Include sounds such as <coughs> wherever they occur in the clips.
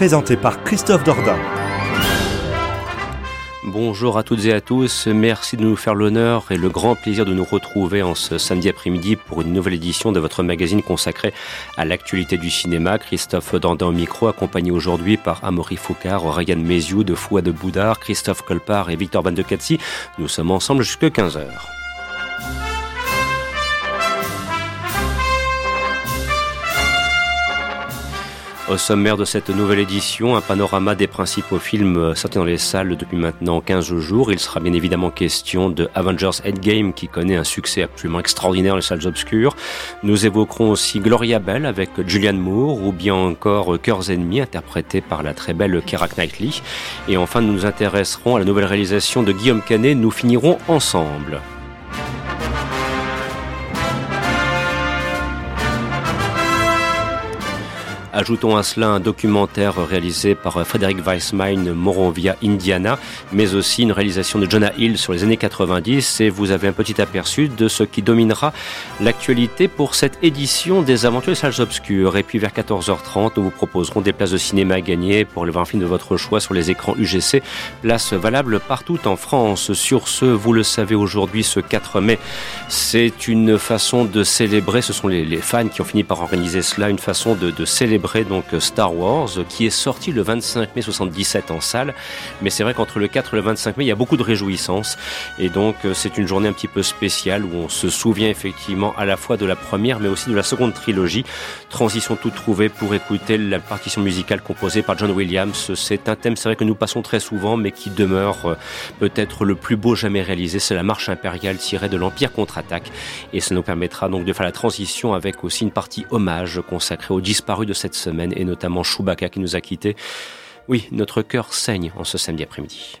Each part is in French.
Présenté par Christophe Dordain. Bonjour à toutes et à tous, merci de nous faire l'honneur et le grand plaisir de nous retrouver en ce samedi après-midi pour une nouvelle édition de votre magazine consacré à l'actualité du cinéma. Christophe Dordain au micro, accompagné aujourd'hui par Amaury Foucard, Ryan Méziou de Fouad de Boudard, Christophe Colpart et Victor Van de. Nous sommes ensemble jusqu'à 15h. Au sommaire de cette nouvelle édition, un panorama des principaux films sortis dans les salles depuis maintenant 15 jours. Il sera bien évidemment question de Avengers Endgame qui connaît un succès absolument extraordinaire dans les salles obscures. Nous évoquerons aussi Gloria Bell avec Julianne Moore ou bien encore Cœurs ennemis interprété par la très belle Keira Knightley. Et enfin, nous nous intéresserons à la nouvelle réalisation de Guillaume Canet. Nous finirons ensemble. Ajoutons à cela un documentaire réalisé par Frédéric Weissmein, Moronvia, Indiana, mais aussi une réalisation de Jonah Hill sur les années 90 et vous avez un petit aperçu de ce qui dominera l'actualité pour cette édition des Aventures des Salles Obscures. Et puis vers 14h30, nous vous proposerons des places de cinéma à gagner pour le 20 film de votre choix sur les écrans UGC, places valables partout en France. Sur ce, vous le savez aujourd'hui, ce 4 mai, c'est une façon de célébrer, ce sont les, fans qui ont fini par organiser cela, une façon de célébrer donc Star Wars, qui est sorti le 25 mai 77 en salle. Mais c'est vrai qu'entre le 4 et le 25 mai, il y a beaucoup de réjouissances. Et donc, c'est une journée un petit peu spéciale où on se souvient effectivement à la fois de la première, mais aussi de la seconde trilogie. Transition toute trouvée pour écouter la partition musicale composée par John Williams. C'est un thème, c'est vrai que nous passons très souvent, mais qui demeure peut-être le plus beau jamais réalisé. C'est la marche impériale tirée de l'Empire contre-attaque. Et ça nous permettra donc de faire la transition avec aussi une partie hommage consacrée aux disparus de cette semaine et notamment Chewbacca qui nous a quittés. Oui, notre cœur saigne en ce samedi après-midi.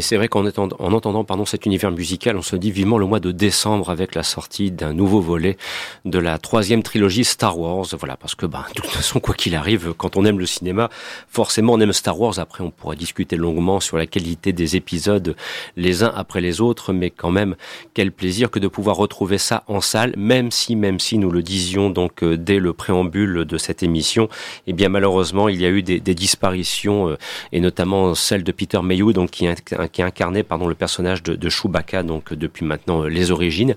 Et c'est vrai qu'en en entendant pardon, cet univers musical, on se dit vivement le mois de décembre avec la sortie d'un nouveau volet de la troisième trilogie Star Wars. Voilà, parce que bah, de toute façon, quoi qu'il arrive, quand on aime le cinéma, forcément on aime Star Wars. Après, on pourra discuter longuement sur la qualité des épisodes les uns après les autres, mais quand même, quel plaisir que de pouvoir retrouver ça en salle, même si, même si nous le disions donc euh, dès le préambule de cette émission, eh bien malheureusement, il y a eu des, des disparitions, euh, et notamment celle de Peter Mayhew, donc qui qui incarnait pardon le personnage de, de Chewbacca donc depuis maintenant euh, les origines.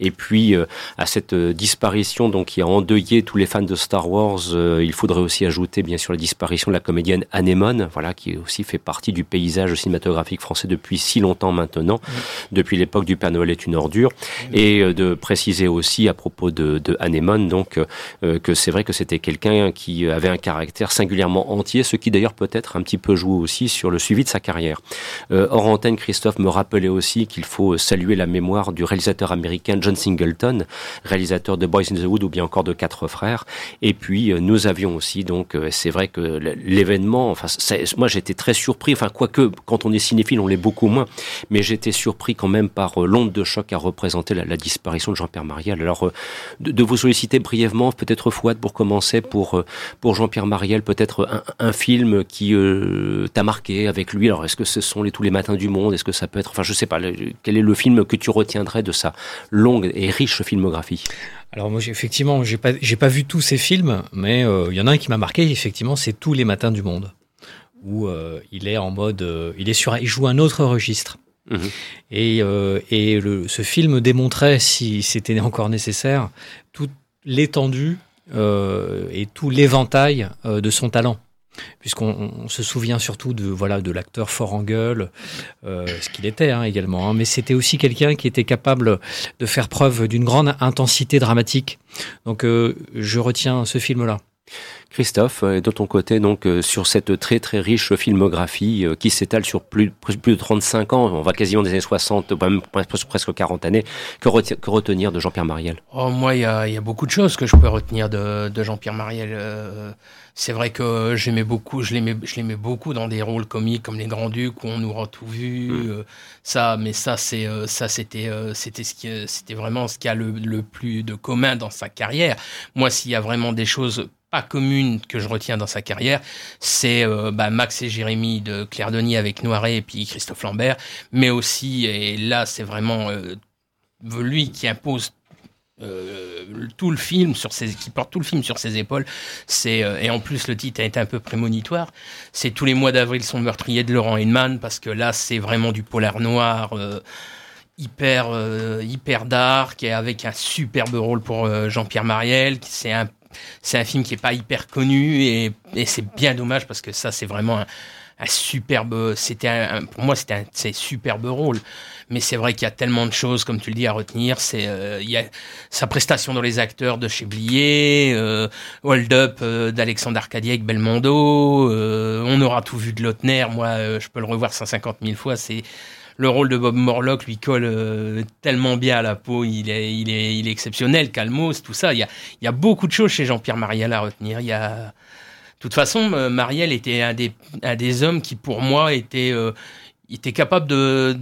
Et puis euh, à cette euh, disparition donc qui a endeuillé tous les fans de Star Wars il faudrait aussi ajouter bien sûr la disparition de la comédienne Anémone voilà qui aussi fait partie du paysage cinématographique français depuis si longtemps maintenant. Depuis l'époque du Père Noël est une ordure. Et de préciser aussi à propos de, de Anémone donc que c'est vrai que c'était quelqu'un qui avait un caractère singulièrement entier ce qui d'ailleurs peut-être un petit peu joué aussi sur le suivi de sa carrière hors antenne, Christophe me rappelait aussi qu'il faut saluer la mémoire du réalisateur américain John Singleton, réalisateur de Boys in the Wood ou bien encore de Quatre Frères. Et puis euh, nous avions aussi, donc euh, c'est vrai que l'événement, enfin moi j'étais très surpris, enfin quoique quand on est cinéphile on l'est beaucoup moins, mais j'étais surpris quand même par euh, l'onde de choc à représenter la, disparition de Jean-Pierre Mariel. Alors de, vous solliciter brièvement, peut-être Fouad pour commencer, pour, pour Jean-Pierre Mariel, peut-être un, film qui t'a marqué avec lui. Alors est-ce que ce sont les tous les matins du monde Est-ce que ça peut être, enfin je sais pas, quel est le film que tu retiendrais de sa longue et riche filmographie? Alors moi, effectivement, j'ai pas, j'ai pas vu tous ces films, mais euh, il y en a un qui m'a marqué. Effectivement, c'est Tous les matins du monde, où euh, il est en mode, euh, il est sur, il joue un autre registre. Mhm. Et, et le, ce film démontrait, si c'était encore nécessaire, toute l'étendue et tout l'éventail de son talent puisqu'on se souvient surtout de voilà de l'acteur fort en gueule, euh, ce qu'il était hein, également, hein. mais c'était aussi quelqu'un qui était capable de faire preuve d'une grande intensité dramatique. Donc euh, je retiens ce film-là. Christophe, euh, de ton côté, donc sur cette très très riche filmographie qui s'étale sur plus, plus de 35 ans, on va quasiment des années 60, même presque 40 années, que, retenir de Jean-Pierre Mariel oh, Moi, il y a, beaucoup de choses que je peux retenir de, Jean-Pierre Mariel c'est vrai que j'aimais beaucoup, je l'aimais, je l'aimais beaucoup dans des rôles comiques comme Les Grands Ducs où on nous rend tout vu. Mm. Euh, ça, mais ça, c'est euh, ça, c'était, euh, c'était ce qui, c'était vraiment ce qui a le, le, plus de commun dans sa carrière. Moi, s'il y a vraiment des choses pas communes que je retiens dans sa carrière, c'est bah, Max et Jérémy de Claire Denis avec Noiret et puis Christophe Lambert, mais aussi et là, c'est vraiment lui qui impose euh, tout le film sur ses, qui porte tout le film sur ses épaules. C'est euh, et en plus le titre a été un peu prémonitoire. C'est tous les mois d'avril sont meurtriers de Laurent Hinman parce que là c'est vraiment du polar noir. Euh, hyper hyper dark et avec un superbe rôle pour Jean-Pierre Mariel c'est un c'est un film qui est pas hyper connu et, et c'est bien dommage parce que ça c'est vraiment un, un superbe c'était pour moi c'était un superbe rôle mais c'est vrai qu'il y a tellement de choses, comme tu le dis, à retenir. C'est euh, il y a sa prestation dans les acteurs de chez Blier, euh, Hold Up euh, d'Alexandre Arcadier avec Belmondo. Euh, on aura tout vu de Lautner. Moi, je peux le revoir 150 000 fois. C'est le rôle de Bob Morlock lui colle tellement bien à la peau, il est, il est, il est exceptionnel, Calmos, tout ça. Il y a, il y a beaucoup de choses chez Jean-Pierre Mariel à retenir. Il y a, de toute façon, Mariel était un des, un des hommes qui, pour moi, était, était capable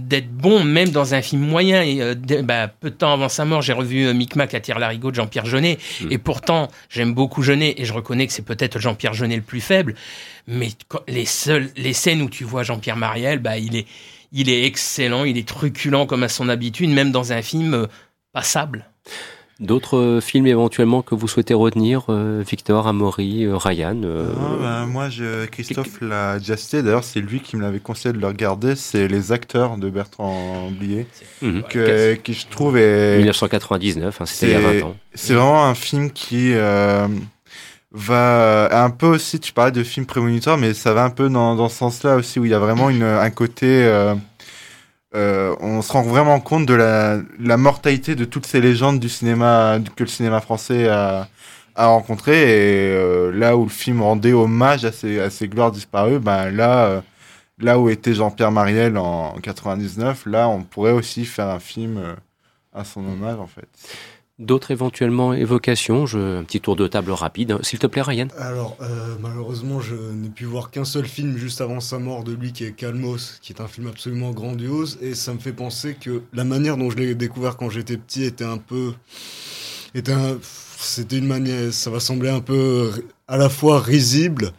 d'être bon même dans un film moyen. Et, euh, bah, peu de temps avant sa mort, j'ai revu euh, Micmac à tire larigot de Jean-Pierre Jeunet. Hmm. Et pourtant, j'aime beaucoup Jeunet et je reconnais que c'est peut-être Jean-Pierre Jeunet le plus faible. Mais les seules, les scènes où tu vois Jean-Pierre Mariel, bah, il est, il est excellent, il est truculent comme à son habitude, même dans un film euh, passable. D'autres euh, films éventuellement que vous souhaitez retenir, euh, Victor, Amaury, euh, Ryan ah, ben, Moi, je, Christophe l'a déjà cité, d'ailleurs c'est lui qui me l'avait conseillé de le regarder, c'est Les Acteurs de Bertrand Blier, mhm. que, qui je trouve est... 1999, hein, c'était il y a 20 ans. C'est vraiment un film qui va un peu aussi, tu parlais de film prémonitoire, mais ça va un peu dans, dans ce sens-là aussi, où il y a vraiment une, un côté... Euh, on se rend vraiment compte de la, mortalité de toutes ces légendes du cinéma que le cinéma français a, a rencontré et euh, là où le film rendait hommage à ces, à ces gloires disparues, ben là euh, là où était Jean-Pierre Mariel en 99, là, on pourrait aussi faire un film à son hommage, en fait. D'autres éventuellement évocations. Un petit tour de table rapide. S'il te plaît, Ryan. Alors, euh, malheureusement, je n'ai pu voir qu'un seul film juste avant sa mort de lui, qui est Calmos, qui est un film absolument grandiose. Et ça me fait penser que la manière dont je l'ai découvert quand j'étais petit était un peu. Était. C'était une manière. Ça va sembler un peu à la fois risible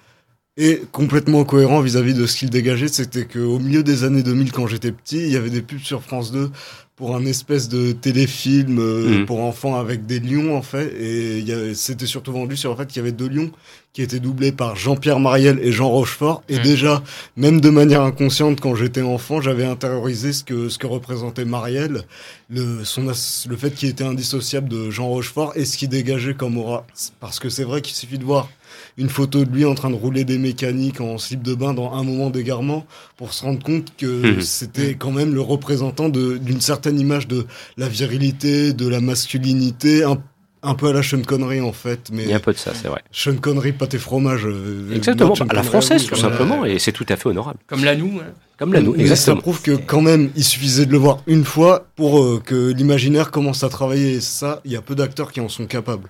et complètement cohérent vis-à-vis -vis de ce qu'il dégageait. C'était qu'au milieu des années 2000, quand j'étais petit, il y avait des pubs sur France 2 pour un espèce de téléfilm euh, mm. pour enfants avec des lions en fait et c'était surtout vendu sur le fait qu'il y avait deux lions qui étaient doublés par Jean-Pierre Mariel et Jean Rochefort et mm. déjà même de manière inconsciente quand j'étais enfant j'avais intériorisé ce que ce que représentait Mariel le son le fait qu'il était indissociable de Jean Rochefort et ce qu'il dégageait comme aura parce que c'est vrai qu'il suffit de voir une photo de lui en train de rouler des mécaniques en slip de bain dans un moment d'égarement pour se rendre compte que mhm. c'était quand même le représentant d'une certaine image de la virilité, de la masculinité, un, un peu à la Sean Connery en fait. Mais Il y a un peu de ça, c'est vrai. Sean Connery, pâté fromage. Euh, Exactement, à la française tout simplement, et c'est tout à fait honorable. Comme la nous. Hein. Comme exactement. Ça prouve que quand même, il suffisait de le voir une fois pour euh, que l'imaginaire commence à travailler. Et ça, il y a peu d'acteurs qui en sont capables.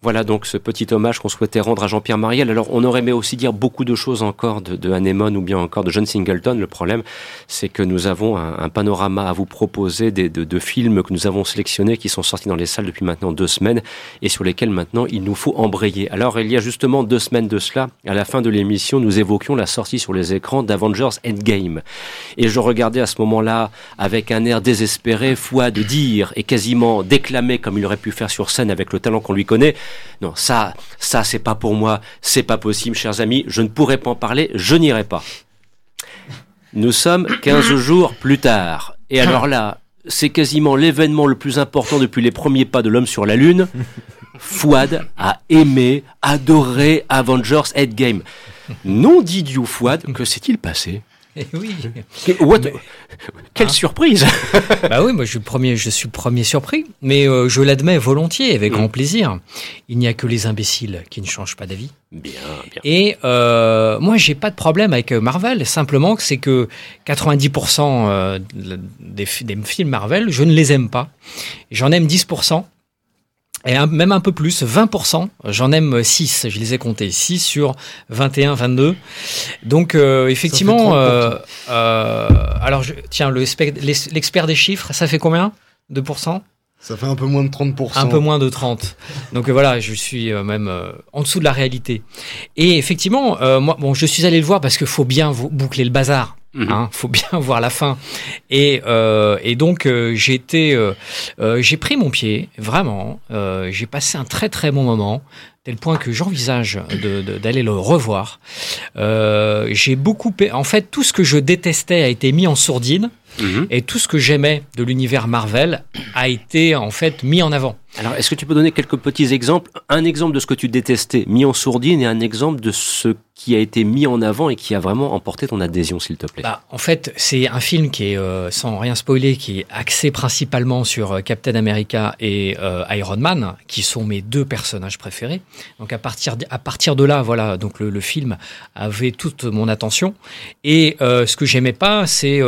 Voilà donc ce petit hommage qu'on souhaitait rendre à Jean-Pierre Mariel. Alors on aurait aimé aussi dire beaucoup de choses encore de, de Anemone ou bien encore de John Singleton. Le problème, c'est que nous avons un, panorama à vous proposer des, de, de, films que nous avons sélectionnés qui sont sortis dans les salles depuis maintenant deux semaines et sur lesquels maintenant il nous faut embrayer. Alors il y a justement deux semaines de cela, à la fin de l'émission, nous évoquions la sortie sur les écrans d'Avengers Endgame. Et je regardais à ce moment-là avec un air désespéré, foi de dire et quasiment déclamer comme il aurait pu faire sur scène avec le talent qu'on lui connaît. Non, ça, ça, c'est pas pour moi, c'est pas possible, chers amis, je ne pourrais pas en parler, je n'irai pas. Nous sommes 15 jours plus tard. Et alors là, c'est quasiment l'événement le plus important depuis les premiers pas de l'homme sur la Lune. Fouad a aimé, adoré Avengers Endgame. Non d'idiot Fouad, que s'est-il passé? Eh oui. Quelle hein surprise <laughs> Bah oui, moi je suis le premier, je suis le premier surpris, mais euh, je l'admets volontiers, avec grand mm. plaisir. Il n'y a que les imbéciles qui ne changent pas d'avis. Bien, bien. Et euh, moi j'ai pas de problème avec euh, Marvel, simplement que c'est que 90% des, des films Marvel, je ne les aime pas. J'en aime 10% et même un peu plus, 20%. J'en aime 6, je les ai comptés, 6 sur 21, 22. Donc euh, effectivement, euh, euh, alors je, tiens, l'expert des chiffres, ça fait combien? 2% ça fait un peu moins de 30%. Un peu moins de 30. Donc voilà, je suis même en dessous de la réalité. Et effectivement, moi, bon, je suis allé le voir parce qu'il faut bien boucler le bazar. Mhm. Hein, faut bien <laughs> voir la fin. Et, euh, et donc euh, j'ai été, euh, euh, j'ai pris mon pied, vraiment. Euh, j'ai passé un très très bon moment, tel point que j'envisage d'aller le revoir. j'ai beaucoup, en fait, tout ce que je détestais a été mis en sourdine. Mhm. Et tout ce que j'aimais de l'univers Marvel a été en fait mis en avant. Alors, est-ce que tu peux donner quelques petits exemples? Un exemple de ce que tu détestais mis en sourdine et un exemple de ce qui a été mis en avant et qui a vraiment emporté ton adhésion, s'il te plaît? Bah, En fait, c'est un film qui est, euh, sans rien spoiler, qui est axé principalement sur euh, Captain America et euh, Iron Man, qui sont mes deux personnages préférés. Donc à partir de, à partir de là, voilà, donc le, le film avait toute mon attention. Et ce que j'aimais pas, c'est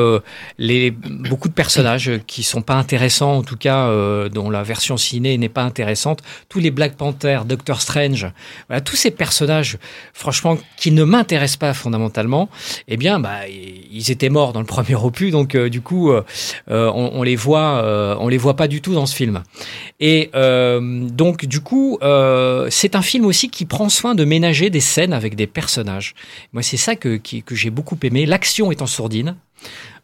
les beaucoup de personnages qui sont pas intéressants, en tout cas dont la version ciné n'est pas intéressante. Tous les Black Panther, Doctor Strange, voilà, tous ces personnages, franchement qui ne m'intéressent pas fondamentalement, eh bien, bah, ils étaient morts dans le premier opus, donc euh, du coup, euh, euh, on, on, les voit, on les voit pas du tout dans ce film. Et donc, du coup, c'est un film aussi qui prend soin de ménager des scènes avec des personnages. Moi, c'est ça que, que j'ai beaucoup aimé. L'action est en sourdine.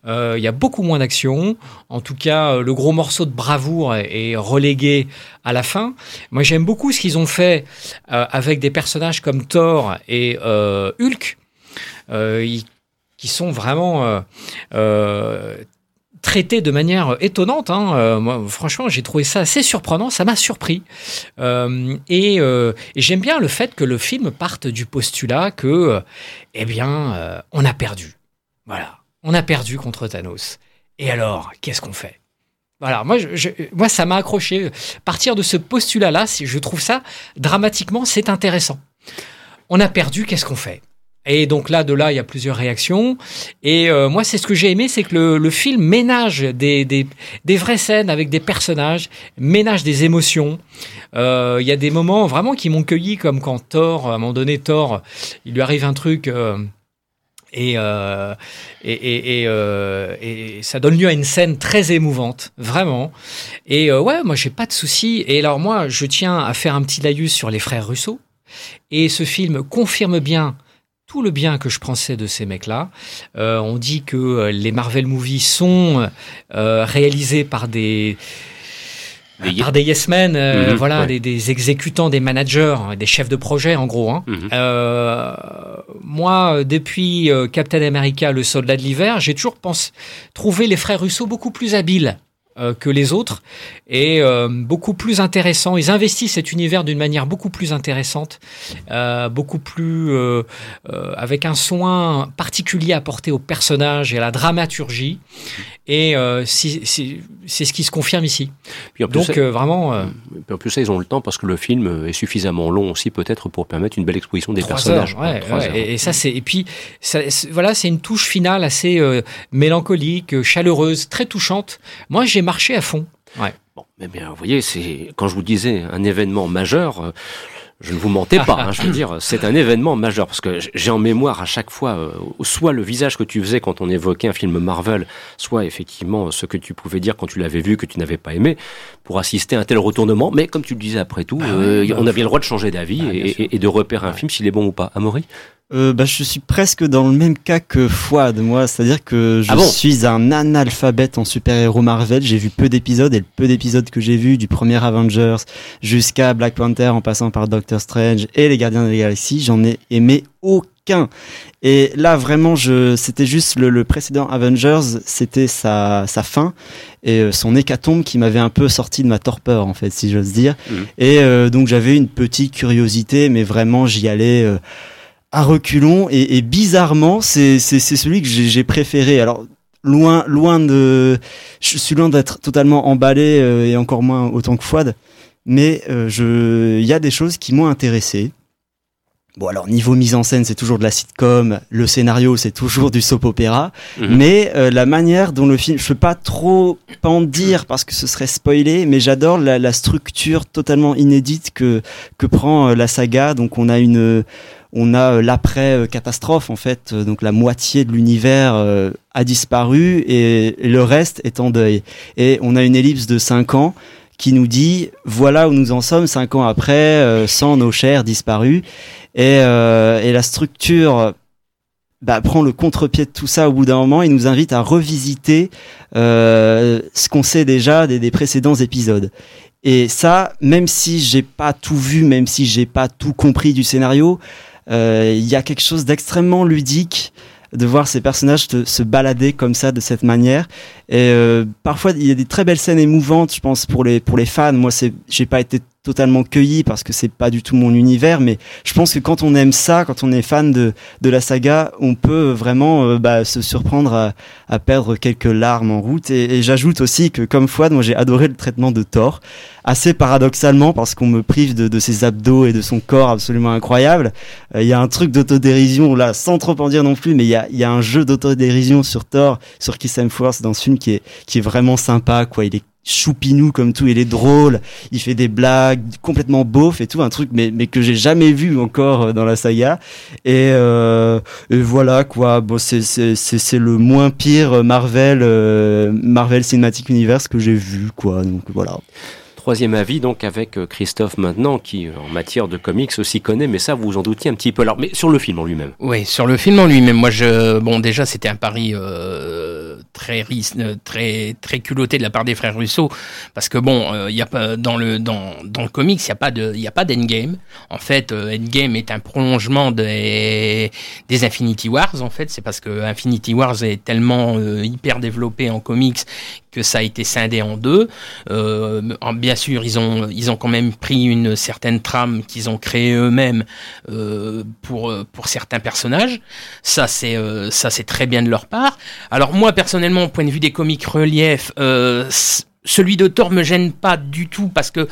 Il y a beaucoup moins d'action. En tout cas, le gros morceau de bravoure est, relégué à la fin. Moi, j'aime beaucoup ce qu'ils ont fait avec des personnages comme Thor et Hulk, qui sont vraiment traités de manière étonnante. Hein. moi, franchement, j'ai trouvé ça assez surprenant. Ça m'a surpris. et, et j'aime bien le fait que le film parte du postulat que, eh bien, on a perdu. Voilà on a perdu contre Thanos. Et alors, qu'est-ce qu'on fait? Voilà, moi, moi ça m'a accroché. Partir de ce postulat-là, je trouve ça dramatiquement, c'est intéressant. On a perdu, qu'est-ce qu'on fait? Et donc là, de là, il y a plusieurs réactions. Et euh, moi, c'est ce que j'ai aimé, c'est que le, le, film ménage des, des, des, vraies scènes avec des personnages, ménage des émotions. Euh, il y a des moments vraiment qui m'ont cueilli, comme quand Thor, à un moment donné, Thor, il lui arrive un truc. Euh, et, euh, et, et, euh, et, ça donne lieu à une scène très émouvante, vraiment. Et euh, ouais, moi j'ai pas de souci. Et alors moi, je tiens à faire un petit laïus sur les frères Russo. Et ce film confirme bien tout le bien que je pensais de ces mecs-là. On dit que les Marvel Movies sont réalisés par des des par des yes men, euh, mmh, voilà, ouais. des, des, exécutants, des managers, des chefs de projet en gros. Hein. Mmh. Euh, moi, depuis euh, Captain America, le soldat de l'hiver, j'ai toujours pensé trouvé les frères Russo beaucoup plus habiles euh, que les autres et euh, beaucoup plus intéressant. Ils investissent cet univers d'une manière beaucoup plus intéressante, euh, beaucoup plus euh, euh, avec un soin particulier apporté aux personnages et à la dramaturgie. Et euh, c'est ce qui se confirme ici. Donc ça, vraiment. en plus ça, ils ont le temps parce que le film est suffisamment long aussi peut-être pour permettre une belle exposition des personnages. Heures, ouais, ouais, et, et, ça c'est et puis ça, voilà c'est une touche finale assez mélancolique, chaleureuse, très touchante. Moi j'ai marché à fond. Ouais. Bon, mais bien, vous voyez, c'est quand je vous disais un événement majeur. Euh, je ne vous mentais pas, hein, je veux dire, c'est un événement majeur parce que j'ai en mémoire à chaque fois euh, soit le visage que tu faisais quand on évoquait un film Marvel, soit effectivement ce que tu pouvais dire quand tu l'avais vu que tu n'avais pas aimé pour assister à un tel retournement. Mais comme tu le disais après tout, ah euh, oui, on a bien le droit de changer d'avis ah, et, et, de repérer un film s'il est bon ou pas. Amaury? Euh, bah, je suis presque dans le même cas que Fouad, moi. C'est-à-dire que je ah bon suis un analphabète en super-héros Marvel. J'ai vu peu d'épisodes et le peu d'épisodes que j'ai vu du premier Avengers jusqu'à Black Panther en passant par Doctor Strange et les Gardiens de la Galaxie, j'en ai aimé aucun. Et là, vraiment, je, c'était juste le, le, précédent Avengers, c'était sa, sa fin et euh, son hécatombe qui m'avait un peu sorti de ma torpeur, en fait, si j'ose dire. Mmh. Et euh, donc, j'avais une petite curiosité, mais vraiment, j'y allais. Euh, à reculons et, et bizarrement c'est celui que j'ai préféré alors loin loin de je suis loin d'être totalement emballé euh, et encore moins autant que Fouad mais euh, je il y a des choses qui m'ont intéressé Bon alors niveau mise en scène c'est toujours de la sitcom, le scénario c'est toujours du soap opéra, mmh. mais euh, la manière dont le film, je peux pas trop en dire parce que ce serait spoilé, mais j'adore la, la, structure totalement inédite que que prend euh, la saga. Donc on a une on a euh, l'après catastrophe en fait, donc la moitié de l'univers euh, a disparu et, le reste est en deuil. Et on a une ellipse de 5 ans qui nous dit voilà où nous en sommes 5 ans après, euh, sans nos chers disparus. Et, euh, la structure bah, prend le contre-pied de tout ça au bout d'un moment et nous invite à revisiter euh, ce qu'on sait déjà des, des, précédents épisodes. Et ça, même si j'ai pas tout vu, même si j'ai pas tout compris du scénario, euh, il y a quelque chose d'extrêmement ludique de voir ces personnages se balader comme ça de cette manière. Et euh, parfois il y a des très belles scènes émouvantes je pense pour les pour les fans. Moi c'est j'ai pas été totalement cueilli parce que c'est pas du tout mon univers mais je pense que quand on aime ça quand on est fan de de la saga on peut vraiment euh, bah, se surprendre à, à, perdre quelques larmes en route et, et j'ajoute aussi que comme Fouad moi j'ai adoré le traitement de Thor assez paradoxalement parce qu'on me prive de, de, ses abdos et de son corps absolument incroyable. Il euh, y a un truc d'autodérision là, sans trop en dire non plus, mais il y a, y a, un jeu d'autodérision sur Thor, sur Kiss Force dans ce film qui est, qui est vraiment sympa. Quoi, il est choupinou comme tout, il est drôle, il fait des blagues complètement beauf et tout, un truc mais, mais que j'ai jamais vu encore dans la saga. Et, euh, et voilà quoi, bon, c'est le moins pire Marvel, euh, Marvel Cinematic Universe que j'ai vu quoi, donc voilà troisième avis donc avec euh, Christophe maintenant qui en matière de comics aussi connaît mais ça vous en doutiez un petit peu. Alors mais sur le film en lui-même. Oui sur le film en lui-même. Moi je bon déjà c'était un pari euh, très euh, très très culotté de la part des frères Russo parce que bon euh, y a dans le dans dans le comics il y a pas de d'endgame. En fait euh, endgame est un prolongement des des Infinity Wars en fait. C'est parce que Infinity Wars est tellement hyper développé en comics que ça a été scindé en deux. Euh, bien sûr, ils ont, ils ont quand même pris une certaine trame qu'ils ont créée eux-mêmes euh, pour, pour certains personnages. Ça, c'est euh, très bien de leur part. Alors moi, personnellement, au point de vue des comics relief, euh, celui de Thor me gêne pas du tout parce que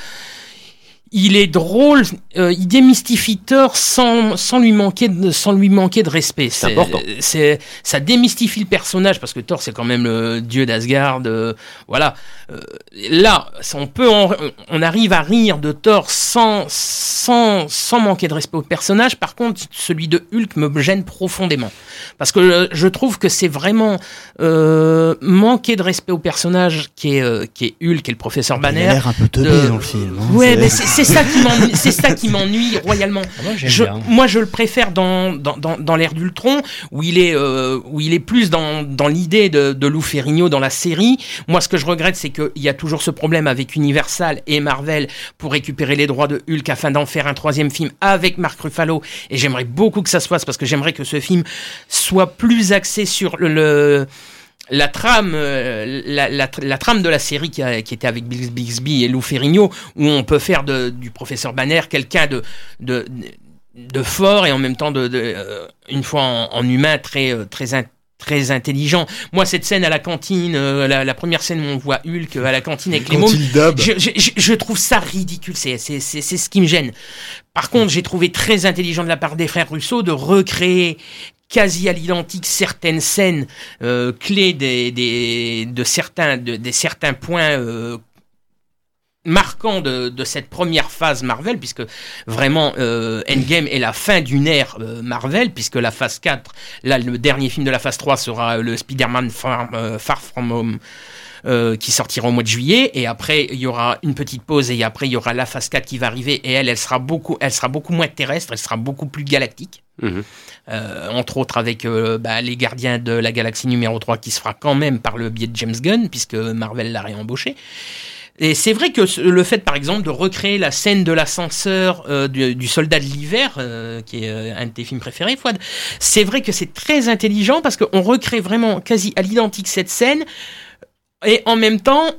il est drôle, euh, il démystifie Thor sans, sans lui manquer de, sans lui manquer de respect. C'est important. C'est, ça démystifie le personnage parce que Thor c'est quand même le dieu d'Asgard. Euh, voilà. Euh, là, on peut, on arrive à rire de Thor sans, sans, sans manquer de respect au personnage. Par contre, celui de Hulk me gêne profondément parce que je trouve que c'est vraiment manquer de respect au personnage qui est, qui est Hulk et le professeur Banner. Il a l'air un peu teubé dans le film. Hein, ouais, mais c'est c'est ça qui m'ennuie, c'est ça qui m'ennuie royalement. Ah, moi, je, bien. moi, je le préfère dans dans, dans, dans l'ère d'Ultron où il est euh, où il est plus dans, dans l'idée de, de Lou Ferrigno dans la série. Moi, ce que je regrette, c'est qu'il y a toujours ce problème avec Universal et Marvel pour récupérer les droits de Hulk afin d'en faire un troisième film avec Mark Ruffalo. Et j'aimerais beaucoup que ça se fasse parce que j'aimerais que ce film soit plus axé sur le, le la trame, euh, la, la, la, trame de la série qui, a, qui était avec Bixby et Lou Ferrigno, où on peut faire de, du professeur Banner quelqu'un de, de, de fort et en même temps de, de euh, une fois en, en, humain très euh, très très intelligent. Moi, cette scène à la cantine, la, la, première scène où on voit Hulk à la cantine avec les mômes, je, je, je, trouve ça ridicule. C'est c'est c'est ce qui me gêne. Par contre, j'ai trouvé très intelligent de la part des frères Russo de recréer quasi à l'identique certaines scènes euh, clés des, des, de certains, de, des certains points euh, marquants de, de, cette première phase Marvel, puisque vraiment euh, Endgame est la fin d'une ère euh, Marvel, puisque la phase 4, là le dernier film de la phase 3 sera le Spider-Man Far, euh, Far From Home. Euh, qui sortira au mois de juillet et après il y aura une petite pause et après il y aura la phase 4 qui va arriver et elle elle sera beaucoup elle sera beaucoup moins terrestre elle sera beaucoup plus galactique Mmh. Euh, entre autres avec euh, bah, les gardiens de la galaxie numéro 3 qui se fera quand même par le biais de James Gunn puisque Marvel l'a réembauché. Et c'est vrai que le fait, par exemple, de recréer la scène de l'ascenseur euh, du, soldat de l'hiver, euh, qui est euh, un de tes films préférés, Fouad, c'est vrai que c'est très intelligent parce qu'on recrée vraiment quasi à l'identique cette scène. Et en même temps,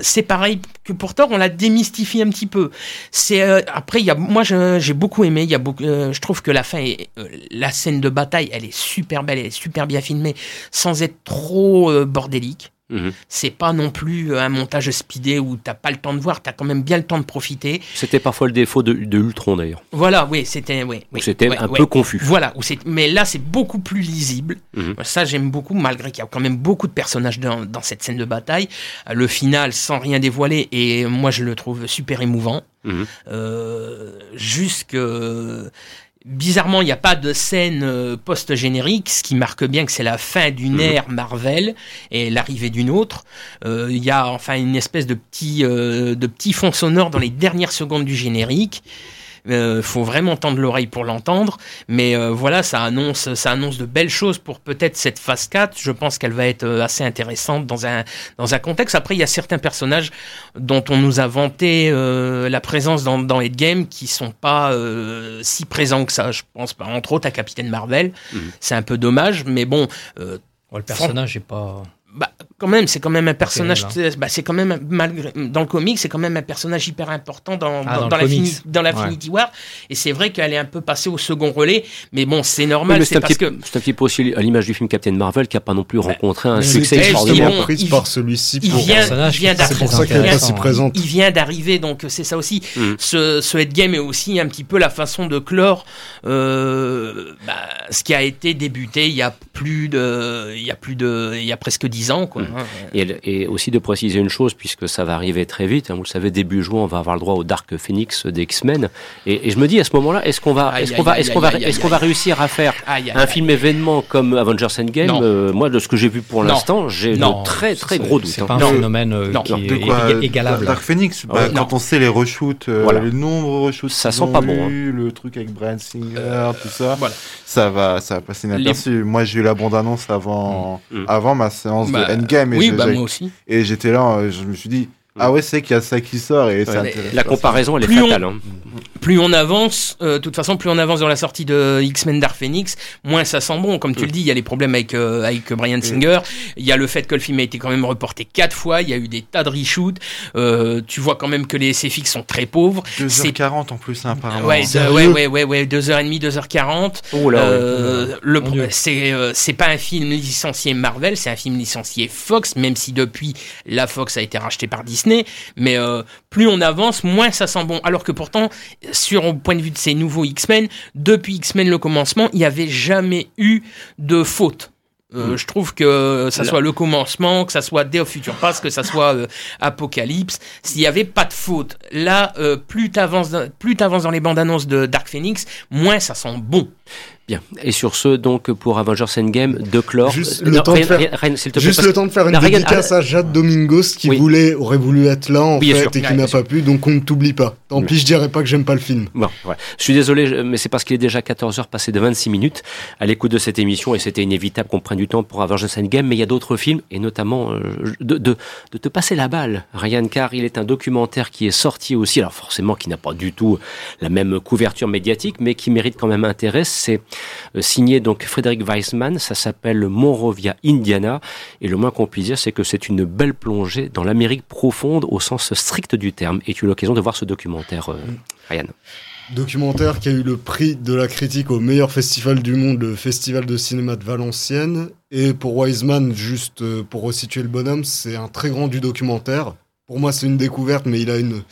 c'est pareil que pour Thor, on la démystifie un petit peu. C'est après, moi, j'ai beaucoup aimé. Il y a beaucoup, je trouve que la fin, est, la scène de bataille, elle est super belle, elle est super bien filmée, sans être trop bordélique. Mmh. C'est pas non plus un montage speedé où t'as pas le temps de voir, t'as quand même bien le temps de profiter. C'était parfois le défaut de, de Ultron d'ailleurs. Voilà, oui, c'était, oui, oui c'était ouais, un ouais. peu confus. Voilà, où mais là c'est beaucoup plus lisible. Mmh. Ça j'aime beaucoup, malgré qu'il y a quand même beaucoup de personnages dans, dans, cette scène de bataille. Le final, sans rien dévoiler, et moi je le trouve super émouvant. Mmh. Euh, jusque Bizarrement, il n'y a pas de scène euh, post-générique, ce qui marque bien que c'est la fin d'une Mhm. ère Marvel et l'arrivée d'une autre. Euh, Il y a enfin une espèce de petit, euh, de petit fond sonore dans les dernières secondes du générique. Euh, faut vraiment tendre l'oreille pour l'entendre, mais euh, voilà, ça annonce, ça annonce de belles choses pour peut-être cette phase 4. Je pense qu'elle va être euh, assez intéressante dans un dans un contexte. Après, il y a certains personnages dont on nous a vanté euh, la présence dans dans Endgame qui sont pas euh, si présents que ça. Je pense pas, entre autres à Capitaine Marvel. Mmh. C'est un peu dommage, mais bon. euh, Ouais, le personnage est pas. Bah, quand même, c'est quand même un personnage. terrible, Bah, c'est quand même malgré dans le comic, c'est quand même un personnage hyper important dans Ah, dans, dans dans le la fini- dans l'Infinity War. Et c'est vrai qu'elle est un peu passée au second relais, mais bon, c'est normal. Oui, mais c'est parce petit- que c'est un petit peu aussi à l'image du film Captain Marvel qui n'a pas non plus rencontré un succès extraordinaire. bon, prise il- par celui-ci il pour. vient, personnage il vient C'est d'arriver. pour ça qu'elle est pas intéressant, si hein. présente. Il vient d'arriver, donc c'est ça aussi. Mm. Ce, ce Endgame est aussi un petit peu la façon de clore euh, bah, ce qui a été débuté il y a plus de, il y a plus de, il y a presque dix ans, quoi. Mm. hein. Et, aussi de préciser une chose, puisque ça va arriver très vite. hein, vous le savez, début juin, on va avoir le droit au Dark Phoenix des X-Men. Et, et je me dis à ce moment-là, est-ce qu'on va, est-ce qu'on va, est-ce qu'on va, est-ce qu'on va réussir à faire un film événement comme Avengers Endgame euh, Moi, de ce que j'ai vu pour l'instant, j'ai de très très gros doutes. C'est hein. pas un phénomène euh, qui est égalable. Dark Phoenix bah, Ah. Quand on sait les reshoots, euh, le nombre de reshoots, Ça sent pas bon, le truc avec Brian Singer, tout ça, ça va, ça va passer inaperçu. Moi, j'ai eu la bande-annonce avant, Mm. avant ma séance Bah, de Endgame et oui, bah moi aussi. et j'étais là, euh, je me suis dit, ah ouais, c'est qu'il y a ça qui sort et ça La comparaison, elle est Plus on- fatale. hein. plus on avance, euh, de toute façon, plus on avance dans la sortie de X-Men Dark Phoenix, moins ça sent bon. Comme tu Mm. le dis, il y a les problèmes avec, euh, avec Brian Singer. Il y a le fait que le film a été quand même reporté quatre fois. Il y a eu des tas de reshoots. Euh, tu vois quand même que les SFX sont très pauvres. ça. c'est- 2h40 en plus, hein, apparemment. Ouais, de- ouais, ouais, ouais, ouais, 2h30, 2h40. Oh là, ouais. Euh, le c'est euh, c'est pas un film licencié Marvel, c'est un film licencié Fox, même si depuis la Fox a été rachetée par Disney. Mais euh, plus on avance, moins ça sent bon. Alors que pourtant, sur au point de vue de ces nouveaux X-Men, depuis X-Men le commencement, il n'y avait jamais eu de faute. Euh, mm. Je trouve que ça soit le commencement, que ça soit Day of Future Past, que ça soit euh, Apocalypse, s'il n'y avait pas de faute. Là, euh, plus tu avances, plus avances dans les bandes annonces de Dark Phoenix, moins ça sent bon. Bien. Et sur ce, donc, pour Avengers Endgame, de clore. Juste, le, temps, de faire, juste le temps de faire une dédicace à Jade Domingos qui voulait, aurait voulu être là, en fait, et qui n'a pas pu, donc on ne t'oublie pas. Tant pis, je dirais pas que j'aime pas le film. Bon, ouais. Je suis désolé, mais c'est parce qu'il est déjà 14h passé de 26 minutes à l'écoute de cette émission et c'était inévitable qu'on prenne du temps pour Avengers Endgame, mais il y a d'autres films et notamment euh, de, de, de, te passer la balle, Ryan, car il est un documentaire qui est sorti aussi, alors forcément qui n'a pas du tout la même couverture médiatique, mais qui mérite quand même intérêt. C'est euh, signé donc Frédéric Weissman. Ça s'appelle Monrovia, Indiana. Et le moins qu'on puisse dire, c'est que c'est une belle plongée dans l'Amérique profonde au sens strict du terme. Et tu as eu l'occasion de voir ce documentaire, euh, Ryan Documentaire qui a eu le prix de la critique au meilleur festival du monde, le Festival de cinéma de Valenciennes. Et pour Wiseman, juste euh, pour resituer le bonhomme, c'est un très grand du documentaire. Pour moi, c'est une découverte, mais il a une,